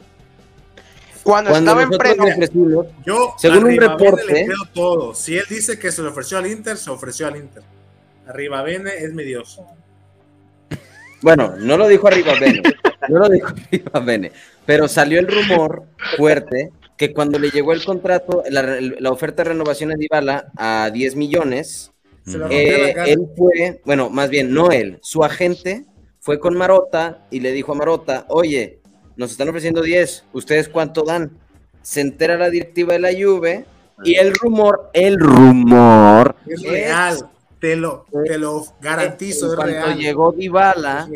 Cuando, Cuando estaba en ofrecimos, Yo, Según un reporte- le creo todo. Si él dice que se le ofreció al Inter, se ofreció al Inter. Arriba Bene es mi Dios. Bueno, no lo dijo arriba Bene, no lo dijo arriba Bene, pero salió el rumor fuerte que cuando le llegó el contrato, la, la oferta de renovación de Dybala a 10 millones, eh, él fue, bueno, más bien, no él, su agente fue con Marota y le dijo a Marota, oye, nos están ofreciendo 10, ¿ustedes cuánto dan? Se entera la directiva de la Juve y el rumor, el rumor, Es real. Te lo, te lo garantizo, en es cuanto real. llegó Dybala,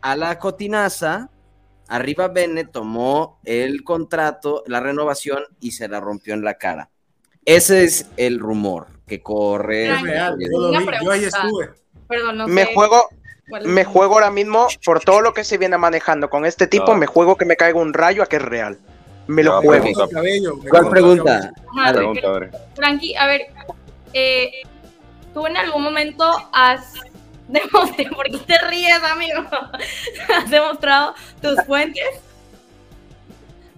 a la cotinaza, arriba Bene tomó el contrato, la renovación y se la rompió en la cara. Ese es el rumor que corre. Es real. Yo lo Una vi. Yo ahí estuve. Perdón, no Me sé juego, me juego ahora mismo por todo lo que se viene manejando con este tipo. No. Me juego que me caiga un rayo a que es real. Me lo No, juego. pregunta. El cabello, me ¿Cuál pregunta? Pregunta, a ver, eh, ¿tú en algún momento has demostrado, ¿por qué te ríes, amigo? ¿Has demostrado tus fuentes?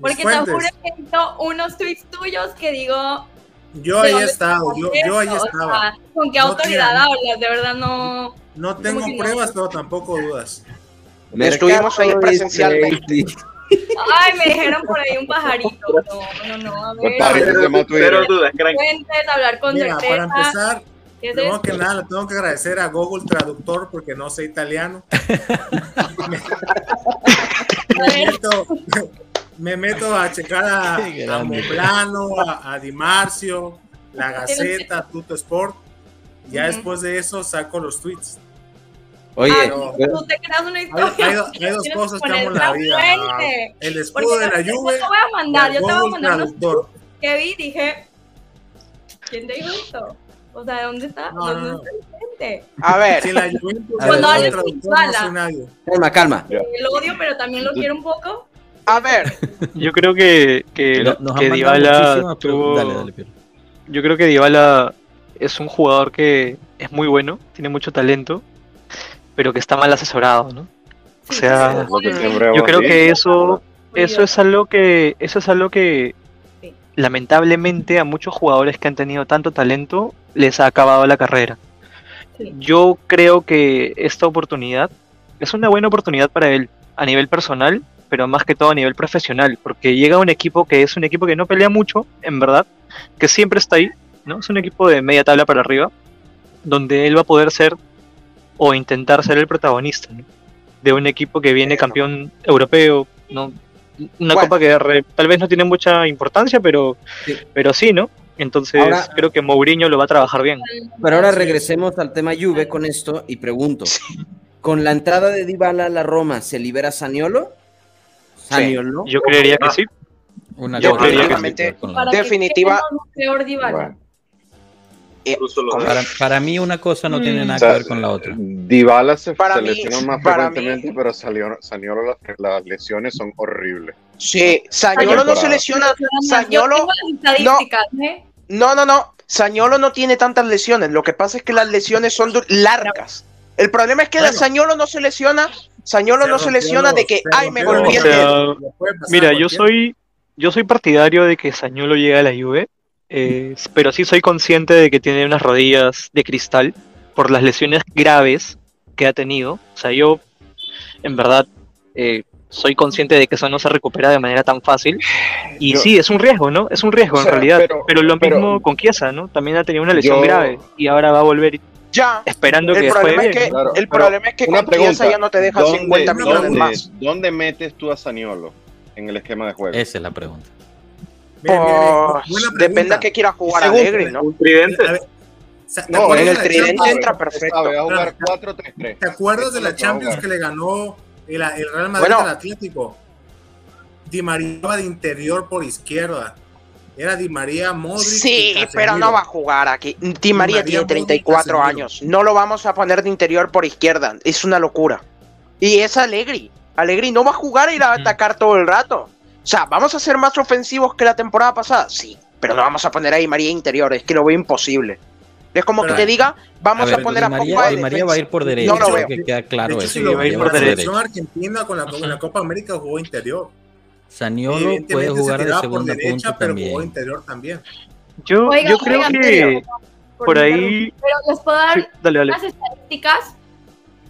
Porque te fuentes. juro que he visto unos tweets tuyos que digo... Yo ¿de ahí he estado. Yo, yo ahí? O estaba. sea, ¿Con qué No autoridad hablas? De verdad no... No tengo pruebas, pero tampoco dudas. Estuvimos ahí presencialmente. Ay, me dijeron por ahí un pajarito. No, no, no, a ver. Cero dudas, crank. Fuentes, hablar con Mira, para certeza. empezar, ¿Qué es primero que nada, le tengo que agradecer a Google Traductor porque no sé italiano. me, meto, me meto a checar a, a. Moplano, a, a Di Marcio, La Gaceta, Tuto Sport. Ya después de eso saco los tweets. Oye, Ah, tú te creas una Hay, historia. hay do- hay dos cosas que amo en la vida. fuente. El Porque escudo de la yo Juve te voy a mandar, yo te voy a mandar unos que vi dije, ¿quién te dijo esto? O sea, ¿dónde está? No, ¿Dónde no, no. está el gente? A ver, Si la Juventus Bala. soy nadie. calma, calma. Ya. El odio, pero también lo quiero un poco. a ver. Yo creo que, que, nos Dybala tuvo- preguntas. Dale, dale, Piero. Yo creo que Dybala es un jugador que es muy bueno, tiene mucho talento, pero que está mal asesorado, ¿no? O sea, sí, Lo sí. yo creo que eso, eso es algo que, eso es algo que. Lamentablemente a muchos jugadores que han tenido tanto talento les ha acabado la carrera. Sí. Yo creo que esta oportunidad es una buena oportunidad para él a nivel personal, pero más que todo a nivel profesional, porque llega a un equipo que es un equipo que no pelea mucho, en verdad, que siempre está ahí, ¿no? Es un equipo de media tabla para arriba, donde él va a poder ser o intentar ser el protagonista, ¿no? De un equipo que viene campeón europeo, ¿no? Una Bueno. copa que re- tal vez no tiene mucha importancia, pero Sí. pero sí, ¿no? Entonces Ahora- creo que Mourinho lo va a trabajar bien. Pero ahora regresemos al tema Juve con esto y pregunto. ¿Con la entrada de Dybala a la Roma se libera Saniolo? Saniolo. Yo creería que sí. Una Yo que Definitiva- que tengamos peor Dybala. Bueno. Eh, Para, para mí una cosa no tiene Mm. nada O sea, que ver con la otra. Dybala se, Para se mí- lesionó más para mí- frecuentemente, pero salió, salió las, las lesiones son horribles. Sí, Sañolo no se lesiona. Sañolo, ¿eh? no, no, no. Sañolo no tiene tantas lesiones. Lo que pasa es que las lesiones son largas. El problema es que Bueno. Sañolo no se lesiona. Sañolo Se no se lesiona de que, ay, me golpeé el O sea, dedo. Mira, yo soy, yo soy partidario de que Sañolo llegue a la Juve, eh, pero sí soy consciente de que tiene unas rodillas de cristal por las lesiones graves que ha tenido. O sea, yo, en verdad, eh, soy consciente de que eso no se recupera de manera tan fácil. Y Yo- sí, es un riesgo, ¿no? Es un riesgo O sea, en realidad. pero- Pero, lo pero- mismo con Chiesa, ¿no? También ha tenido una lesión Yo- grave y ahora va a volver Ya. esperando que El problema juegue es que. Claro, el problema es que Una con Chiesa pregunta, ya no te deja ¿dónde, 50 millones dónde- más. ¿Dónde metes tú a Saniolo en el esquema de juego? Esa es la pregunta. Bien, bien, bien. Pues, depende a qué quiera jugar Alegre, ¿no? Un tridente. A ver, sa- ¿te No, en el la tridente entra Sabe, perfecto. va a jugar 4-3-3. ¿Te acuerdas Eso de la va a Champions que le ganó el, el Real Madrid Bueno. al Atlético? Di María iba de interior por izquierda. Era Di María, Modric. Sí, pero no va a jugar aquí. Di María María, tiene Modric, 34 Casemiro. años. No lo vamos a poner de interior por izquierda. Es una locura. Y es Alegri. Alegri no va a jugar y ir a Ujú. atacar todo el rato. O sea, ¿vamos a ser más ofensivos que la temporada pasada? Sí, pero no vamos a poner a Di María interior. Es que lo veo imposible. Es como Pero- que te diga, vamos a, ver, poner Di a María, Pogba de Di María va a ir por derecha, No lo veo. que queda claro de hecho, eso. si Di lo va a ir por la derecha. argentina con la, con la Copa América jugó interior. Saniolo puede jugar se de por segunda derecha, punta pero jugó interior también. Yo, Oiga, yo creo oigan, que por ahí... Pero les puedo dar Sí, dale, dale. unas estadísticas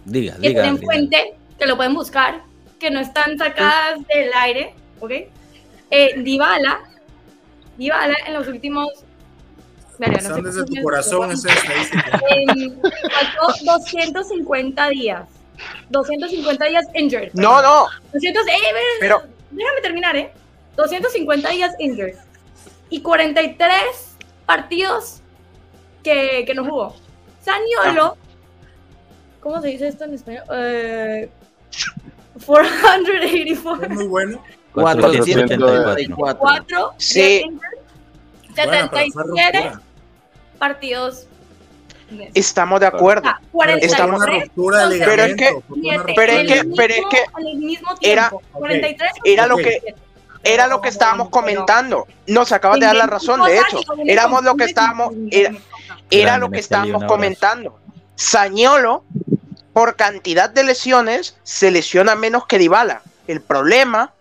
Diga, que diga. tienen diga. fuente, que lo pueden buscar, que no están sacadas del aire, ¿ok? Eh, Dybala, Dybala en los últimos... Verga, no Son sé desde tu corazón esa estadística. Em, faltó 250 días. 250 días injured. No, no. 200, eh, Pero- déjame terminar, ¿eh? 250 días injured. Y 43 partidos que, que no jugó. Saniolo, ¿cómo se dice esto en español? Eh, 484. Es muy bueno. 474. 4 Sí. días injured, Bueno, pero fue 77 ruptura. partidos. Estamos de acuerdo. Ah, Pero fue 43 una ruptura de Pero es que- Pero es que- pero es que era- tiempo, 43 era lo que era lo que estábamos comentando. Nos acabas de dar la razón, de hecho. Éramos lo que estábamos era, era lo que estábamos comentando. Sañolo por cantidad de lesiones se lesiona menos que Dybala. El problema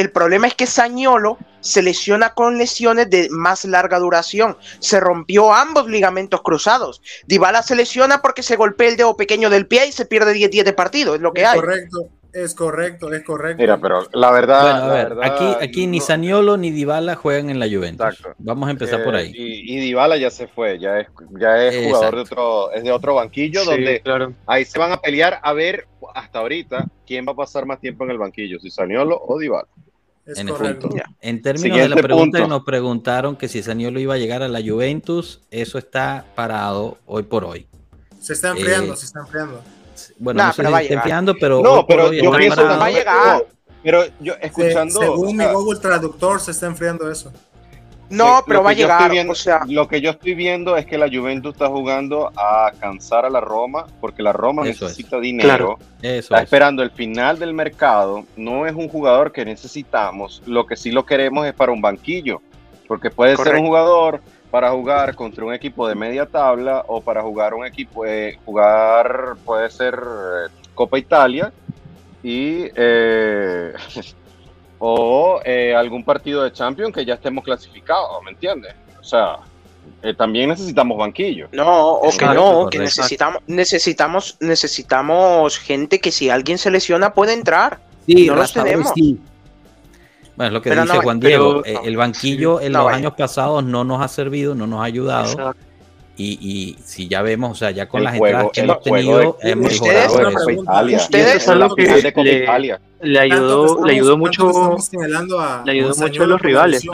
el problema es que Sañolo se lesiona con lesiones de más larga duración. Se rompió ambos ligamentos cruzados. Dybala se lesiona porque se golpea el dedo pequeño del pie y se pierde 10 días de partido. Es lo que Es hay. correcto, es correcto, es correcto. Mira, pero la verdad. Bueno, a la ver, verdad, aquí, aquí ni Saniolo ni Dybala juegan en la Juventus. Exacto. Vamos a empezar por eh, ahí. Y, y Dybala ya se fue, ya es, ya es jugador de otro, es de otro banquillo, Sí, donde claro. ahí se van a pelear a ver hasta ahorita quién va a pasar más tiempo en el banquillo, si Saniolo o Dybala. Es En correcto. En términos Siguiente de la pregunta punto. que nos preguntaron que si Saniolo iba a llegar a la Juventus, eso está parado hoy por hoy. Se está enfriando, Eh, se está enfriando. Bueno, Nah, no a está enfriando, pero No, pero yo pienso parado. va a llegar. Pero yo Se- escuchando. según o mi Google Traductor, se está enfriando eso. No, pero va a llegar. viendo- o sea, lo que yo estoy viendo es que la Juventus está jugando a cansar a la Roma, porque la Roma Eso es. necesita dinero. Claro. Eso Está es. esperando el final del mercado. No es un jugador que necesitamos. Lo que sí lo queremos es para un banquillo. Porque puede ser un jugador para jugar contra un equipo de media tabla o para jugar un equipo, eh, jugar puede ser eh, Copa Italia y eh, o eh, algún partido de Champions que ya estemos clasificados, ¿me entiendes? O sea, eh, también necesitamos banquillo. no, o que no, que necesitamos, necesitamos, necesitamos gente que si alguien se lesiona puede entrar. Sí, No los tenemos. sí. Bueno, es lo que Pero dice no, Juan pero- Diego. eh, el banquillo en no los vaya. años pasados no nos ha servido, no nos ha ayudado. Exacto. Y, y si ya vemos, o sea, ya con El las juego- entradas que hemos tenido, de- hemos Ustedes- mejorado Una eso. pregunta. Italia. Ustedes- Y eso es la algo que final de Copa le- Italia. Le que ayudó, estamos- le ayudó que mucho. a le ayudó mucho a los la rivales.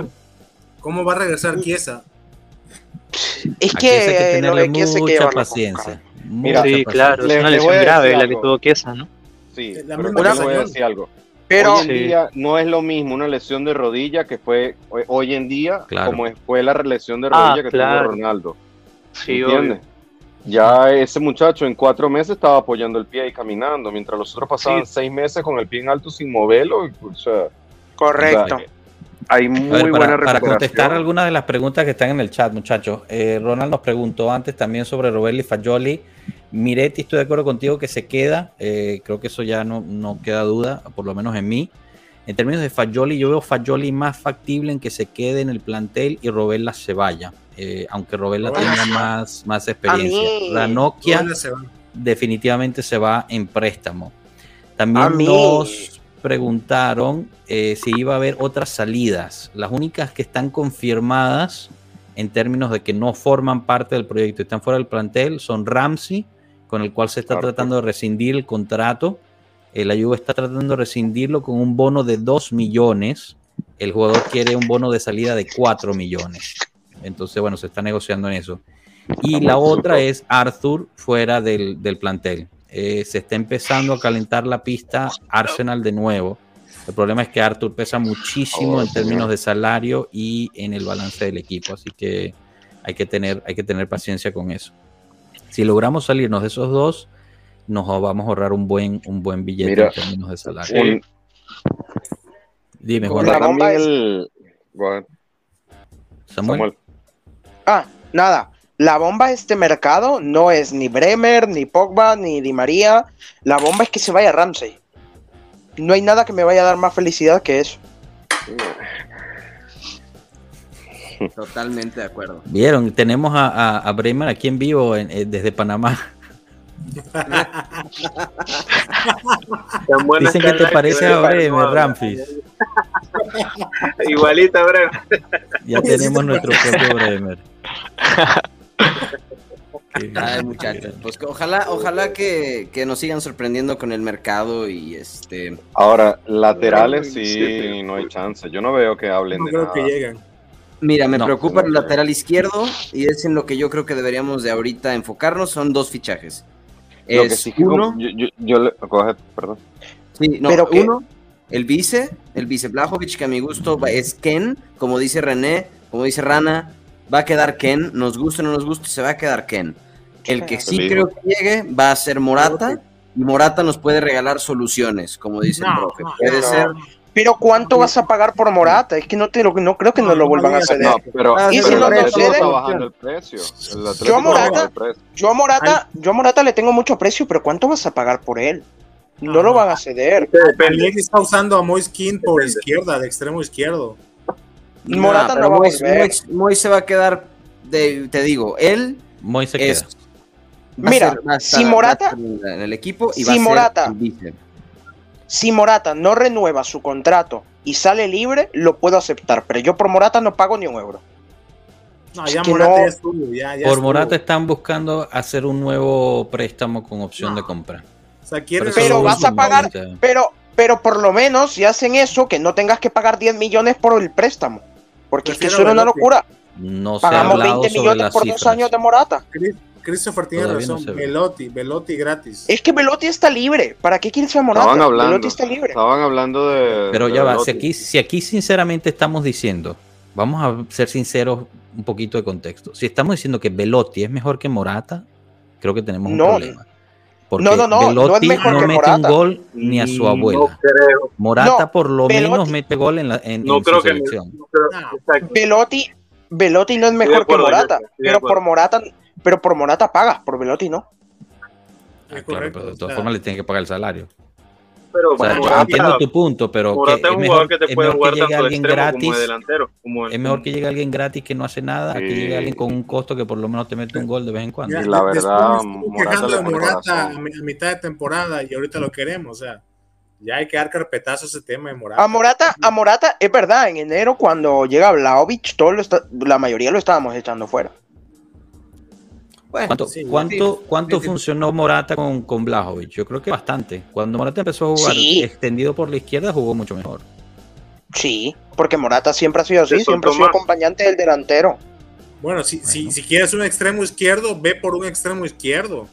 ¿Cómo va a regresar Chiesa? Es Aquí hay que que lo tenerle que mucha paciencia. Mira, Sí, paciencia. claro, es una lesión grave la algo. que tuvo Chiesa, ¿no? Sí, La pero voy a decir algo. Pero hoy en Sí. día no es lo mismo una lesión de rodilla que fue hoy- en día Claro. como fue la lesión de Ah, rodilla que claro. tuvo Ronaldo. Sí. Ya ese muchacho en cuatro meses estaba apoyando el pie y caminando, mientras los otros pasaban Sí. seis meses con el pie en alto sin moverlo. y, o sea, Correcto. o sea, hay muy ver, buena para, para recuperación. contestar algunas de las preguntas que están en el chat, muchachos. eh, Ronald nos preguntó antes también sobre Robelli Fagioli. Miretti, estoy de acuerdo contigo que se queda. eh, creo que eso ya no, no queda duda, por lo menos en mí. En términos de Fagioli, yo veo Fagioli más factible en que se quede en el plantel y Robella se vaya. eh, aunque Robella Robella tenga más, más experiencia. Ranocchia definitivamente se va en préstamo. También nos preguntaron eh, si iba a haber otras salidas. Las únicas que están confirmadas en términos de que no forman parte del proyecto y están fuera del plantel son Ramsey, con el cual se está Claro. tratando de rescindir el contrato. Eh, la Juve está tratando de rescindirlo con un bono de 2 millones. El jugador quiere un bono de salida de 4 millones. Entonces, bueno, se está negociando en eso. Y la otra es Arthur fuera del, del plantel. Eh, se está empezando a calentar la pista Arsenal de nuevo. El problema es que Arthur pesa muchísimo Oh, en términos de salario y en el balance del equipo, así que hay que tener, hay que tener paciencia con eso. Si logramos salirnos de esos dos, nos vamos a ahorrar un buen, un buen billete Mira, en términos de salario. Un- Dime, Juan bomba también es- el- bueno, Samuel. Samuel. Ah, nada. La bomba de este mercado no es ni Bremer, ni Pogba, ni Di María. La bomba es que se vaya Ramsey. No hay nada que me vaya a dar más felicidad que eso. Totalmente de acuerdo. Vieron, tenemos a, a, a Bremer aquí en vivo en- eh, desde Panamá. Tan buena Dicen que te parece a Bremer, Ramfis. Igualita, Bremer. Ya tenemos nuestro propio Bremer. Ay, muchachos. Pues que ojalá, ojalá que, que nos sigan sorprendiendo con el mercado y este. Ahora, laterales Sí, no hay chance. Yo no veo que hablen No de creo nada. que llegan. Mira, me No, preocupa no el lateral izquierdo y es en lo que yo creo que deberíamos de ahorita enfocarnos. Son dos fichajes. Lo que Es sí uno, yo, yo, yo le, coge, perdón. sí, no, Pero que- uno, el vice, el vice Blajovic, que a mi gusto va- es Ken, como dice René, como dice Rana, va a quedar Ken, nos guste o no nos guste, se va a quedar Ken. El que sí Feliz. creo que llegue va a ser Morata, y Morata nos puede regalar soluciones, como dice el No, profe. no, Puede no. ser Pero ¿cuánto vas a pagar por Morata? Es que no te lo, no creo que nos No, lo no vuelvan a ceder. No, pero, Ah, ¿Y pero si el no nos Atlético ceden? está bajando el precio. El Atlético Yo a Morata-. Yo a Morata, yo a Morata le tengo mucho precio, pero ¿cuánto vas a pagar por él? No lo van a ceder. Depende. Allegri está usando a Moiskin por izquierda, de extremo izquierdo. Morata pero no va a Mois- volver. Mois- Mois se va a quedar, de, te digo, él Moy se es... queda. a Mira, ser- a si estar- Morata- a en el equipo y si va a ser Morata-. Si Morata no renueva su contrato y sale libre, lo puedo aceptar, pero yo por Morata no pago ni un euro. No, Es ya que Morata no- ya estuvo, ya, ya Por. Morata están buscando hacer un nuevo préstamo con opción de compra. O sea, Pero vas a pagar-. Pero, pero por lo menos si hacen eso, que no tengas que pagar 10 millones por el préstamo. Porque es que eso era una locura. No se ha Pagamos hablado 20 sobre millones las por cifras. dos años de Morata. Chris- Christopher tiene Todavía no razón. ve. Velotti, Velotti gratis. Es que Velotti está libre. ¿Para qué quieres a Morata? Estaban hablando. Velotti está libre. Estaban hablando de. Pero de ya va, si aquí, si aquí sinceramente estamos diciendo, vamos a ser sinceros un poquito de contexto. Si estamos diciendo que Velotti es mejor que Morata, creo que tenemos un No. problema. Porque No, no, no, no es Velotti mejor no que mete un gol ni a su No abuela. creo. Morata No, por lo Velotti- menos mete gol en, la, en, No en creo su que. selección. no No. Velotti, Velotti no es mejor acuerdo, que Morata. Pero por Morata, pero por Morata pagas, por Velotti no. Ah, Es claro, pero de o todas sea- formas le tienen que pagar el salario. Pero O sea, yo Morata- entiendo tu punto, pero que Morata es un es jugador mejor, que te es puede mejor jugar que llegue tanto de alguien extremo gratis. como de delantero. Como Es mejor que llegue alguien gratis que no hace nada, a que Sí. llegue alguien con un costo que por lo menos te mete un gol de vez en cuando. Y la verdad, Morata quejando le Morata a, mi- a mitad de temporada y ahorita lo queremos. O sea, ya hay que dar carpetazo a ese tema de Morata. A Morata, a Morata, es verdad, en enero cuando llega Vlaovic, todo lo está- la mayoría lo estábamos echando fuera. Bueno, ¿Cuánto, sí, cuánto, sí, cuánto sí, funcionó Morata con, con Blajovic? Yo creo que bastante. Cuando Morata empezó a jugar Sí. extendido por la izquierda, jugó mucho mejor. Sí, porque Morata siempre ha sido así, siempre ha sido acompañante del delantero. Bueno, si, si, Bueno. si quieres un extremo izquierdo, ve por un extremo izquierdo.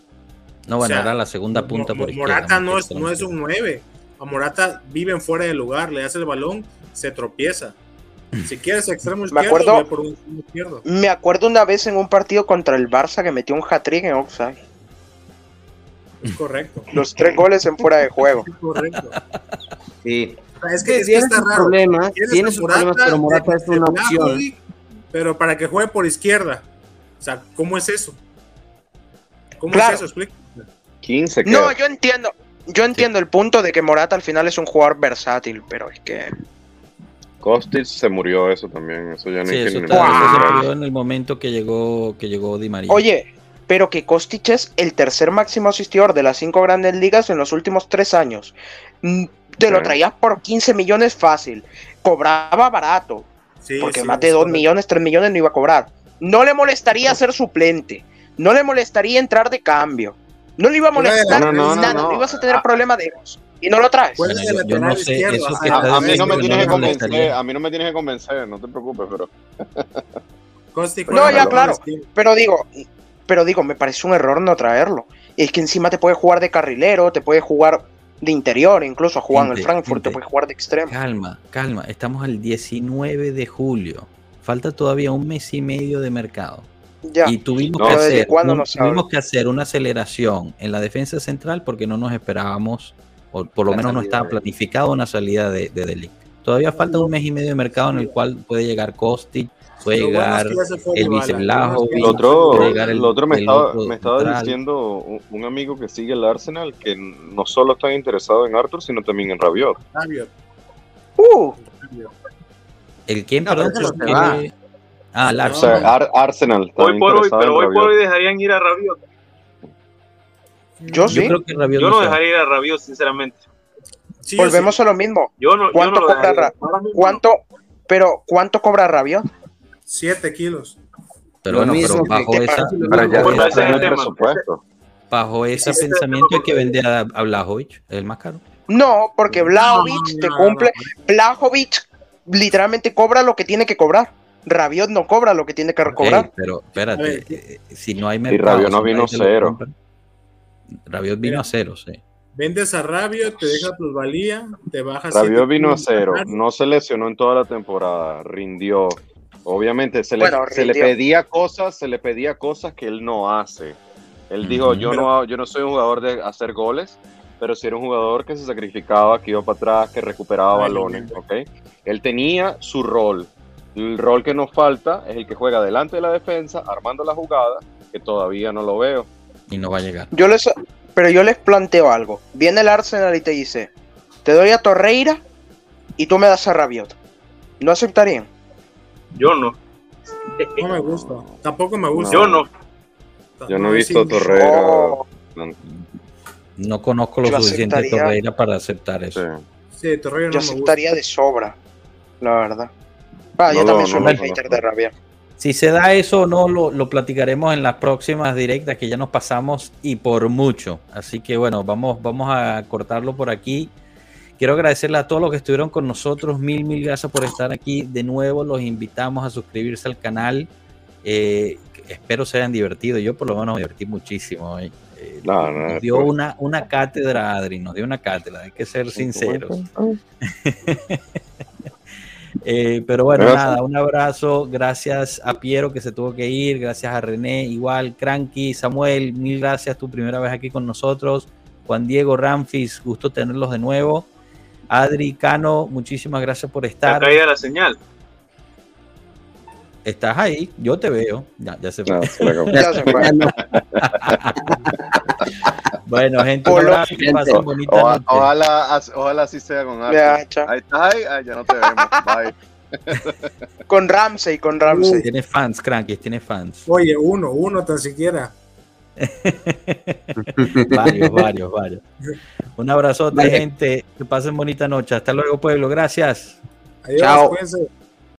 No, bueno, O sea, era la segunda punta por izquierda. Morata no es, no es un 9. A Morata viven fuera de lugar, le hace el balón, se tropieza. Si quieres extremo Me izquierdo, acuerdo- ve por un extremo izquierdo. Me acuerdo una vez en un partido contra el Barça que metió un hat-trick en offside. Es correcto. Los tres goles en fuera de juego. Es correcto. Sí. Es que, es que tiene está sus raro. problemas, Tienes tiene a sus problemas, pero Morata es una opción. Pero para que juegue por izquierda. O sea, ¿cómo es eso? ¿Cómo Claro. es eso? Explica. 15 No, yo entiendo. Yo entiendo el punto de que Morata al final es un jugador versátil, pero es que. Kostic se murió eso también. Eso ya no Sí, eso está- se murió en el momento que llegó, que llegó Di María. Oye, pero que Kostic es el tercer máximo asistidor de las cinco grandes ligas en los últimos tres años. Mm, Te lo traías por 15 millones fácil. Cobraba barato. Sí, porque sí, más de es 2 correcto. millones, 3 millones no iba a cobrar. No le molestaría ser suplente. No le molestaría entrar de cambio. No le iba a molestar No, no, no, nada. no, No, no. ibas a tener Ah. problema de egos. Y no lo traes. Bueno, yo- yo no sé, eso que A, a mí no me tienes que convencer, a mí no me tienes que convencer, no te preocupes, pero No, ya, claro. Pero digo, pero digo, me parece un error no traerlo. Es que encima te puede jugar de carrilero, te puede jugar de interior, incluso a jugar en el Gente, Frankfurt, te puede jugar de extremo. Calma, calma. Estamos al 19 de julio. Falta todavía un mes y medio de mercado. Ya. Y tuvimos, No. que, Pero ¿desde hacer, un- no tuvimos que hacer una aceleración en la defensa central porque no nos esperábamos, o por lo La menos no estaba planificado una salida de, de Delict. Todavía falta un mes y medio de mercado en el cual puede llegar Kostic, puede Lo bueno es llegar que el Dybala. Vice Lo bueno es Blajovic, que lo ya otro, el- otro me el estaba, otro me estaba central. diciendo un, un amigo que sigue el Arsenal que no solo están interesados en Arthur, sino también en Rabiot. Rabiot, Uh. ¿El quién? No, Perdón, Ah, el No, O Arsenal. sea, Ar- Arsenal está Hoy por hoy, pero hoy por hoy Rabiot. dejarían ir a Rabiot. yo Yo sí. creo que Rabiot Yo no dejaría ir a Rabiot, sinceramente. Sí, Volvemos sí. a lo mismo. Yo no, yo ¿Cuánto no cobra dejaría. Ra- ¿Cuánto? Pero, ¿cuánto cobra Rabiot? Siete kilos. Pero Lo bueno, mismo que- bajo que esa, para- Pero bajo esa- ese es el presupuesto. bajo ese pensamiento hay que vender a, a Blajovic, el más caro. No, porque Blajovic No, te no, cumple. Blajovic literalmente cobra lo que tiene que cobrar. Rabiot no cobra lo que tiene que cobrar. Ey, pero espérate, A ver, eh, si no hay mercado. Rabiot no vino lo cero. Rabiot vino Mira. a cero, sí. Vendes a Rabiot, te deja plusvalía, te bajas. Rabiot vino a cero, no se lesionó en toda la temporada, rindió. Obviamente se le, Bueno, se le rindió. pedía cosas, se le pedía cosas que él no hace. Él dijo, yo no, yo no soy un jugador de hacer goles, pero sí era un jugador que se sacrificaba, que iba para atrás, que recuperaba balones. ¿ok? Él tenía su rol. El rol que nos falta es el que juega delante de la defensa, armando la jugada, que todavía no lo veo. Y no va a llegar. Yo les, pero yo les planteo algo. Viene el Arsenal y te dice, te doy a Torreira y tú me das a Rabiot. ¿No aceptarían? Yo no. No me gusta. Tampoco me gusta. Yo no. Yo no he visto a Torreira. Oh, No conozco lo Yo suficiente aceptaría- Torreira para aceptar eso. Sí. Sí, Torreira no yo me gusta. aceptaría de sobra, la verdad. Ah, No también soy hater de. Si se da eso o no, lo, lo platicaremos en las próximas directas que ya nos pasamos y por mucho. Así que bueno, vamos, vamos a cortarlo por aquí. Quiero agradecerle a todos los que estuvieron con nosotros. Mil, mil gracias por estar aquí. De nuevo, los invitamos a suscribirse al canal. Eh, espero se hayan divertido. Yo por lo menos me divertí muchísimo hoy. Eh, No, no, nos dio pues. una, una cátedra, Adri, nos dio una cátedra, hay que ser sinceros. Eh, pero bueno, Gracias. nada, un abrazo. Gracias a Piero que se tuvo que ir. Gracias a René, igual, Cranky, Samuel, mil gracias. Tu primera vez aquí con nosotros. Juan Diego, Ramfis, gusto tenerlos de nuevo. Adri, Cano, muchísimas gracias por La estar. caída de la señal. Estás ahí, yo te veo. Ya, ya se fue. No, se. Ya se fue. Bueno, gente, un Polo, abrazo, que pasen O- bonita oja- noche. ojalá, as- ojalá así sea con Arthur. Ya, chao. Ahí estás ahí, Ay, ya no te vemos. Bye. Con Ramsey, con Ramsey. Tiene fans, Cranky, tiene fans. Oye, uno, uno tan siquiera. varios, varios, varios. Un abrazote, gente. Que pasen bonita noche. Hasta luego, pueblo. Gracias. Adiós, Chao. cuídense.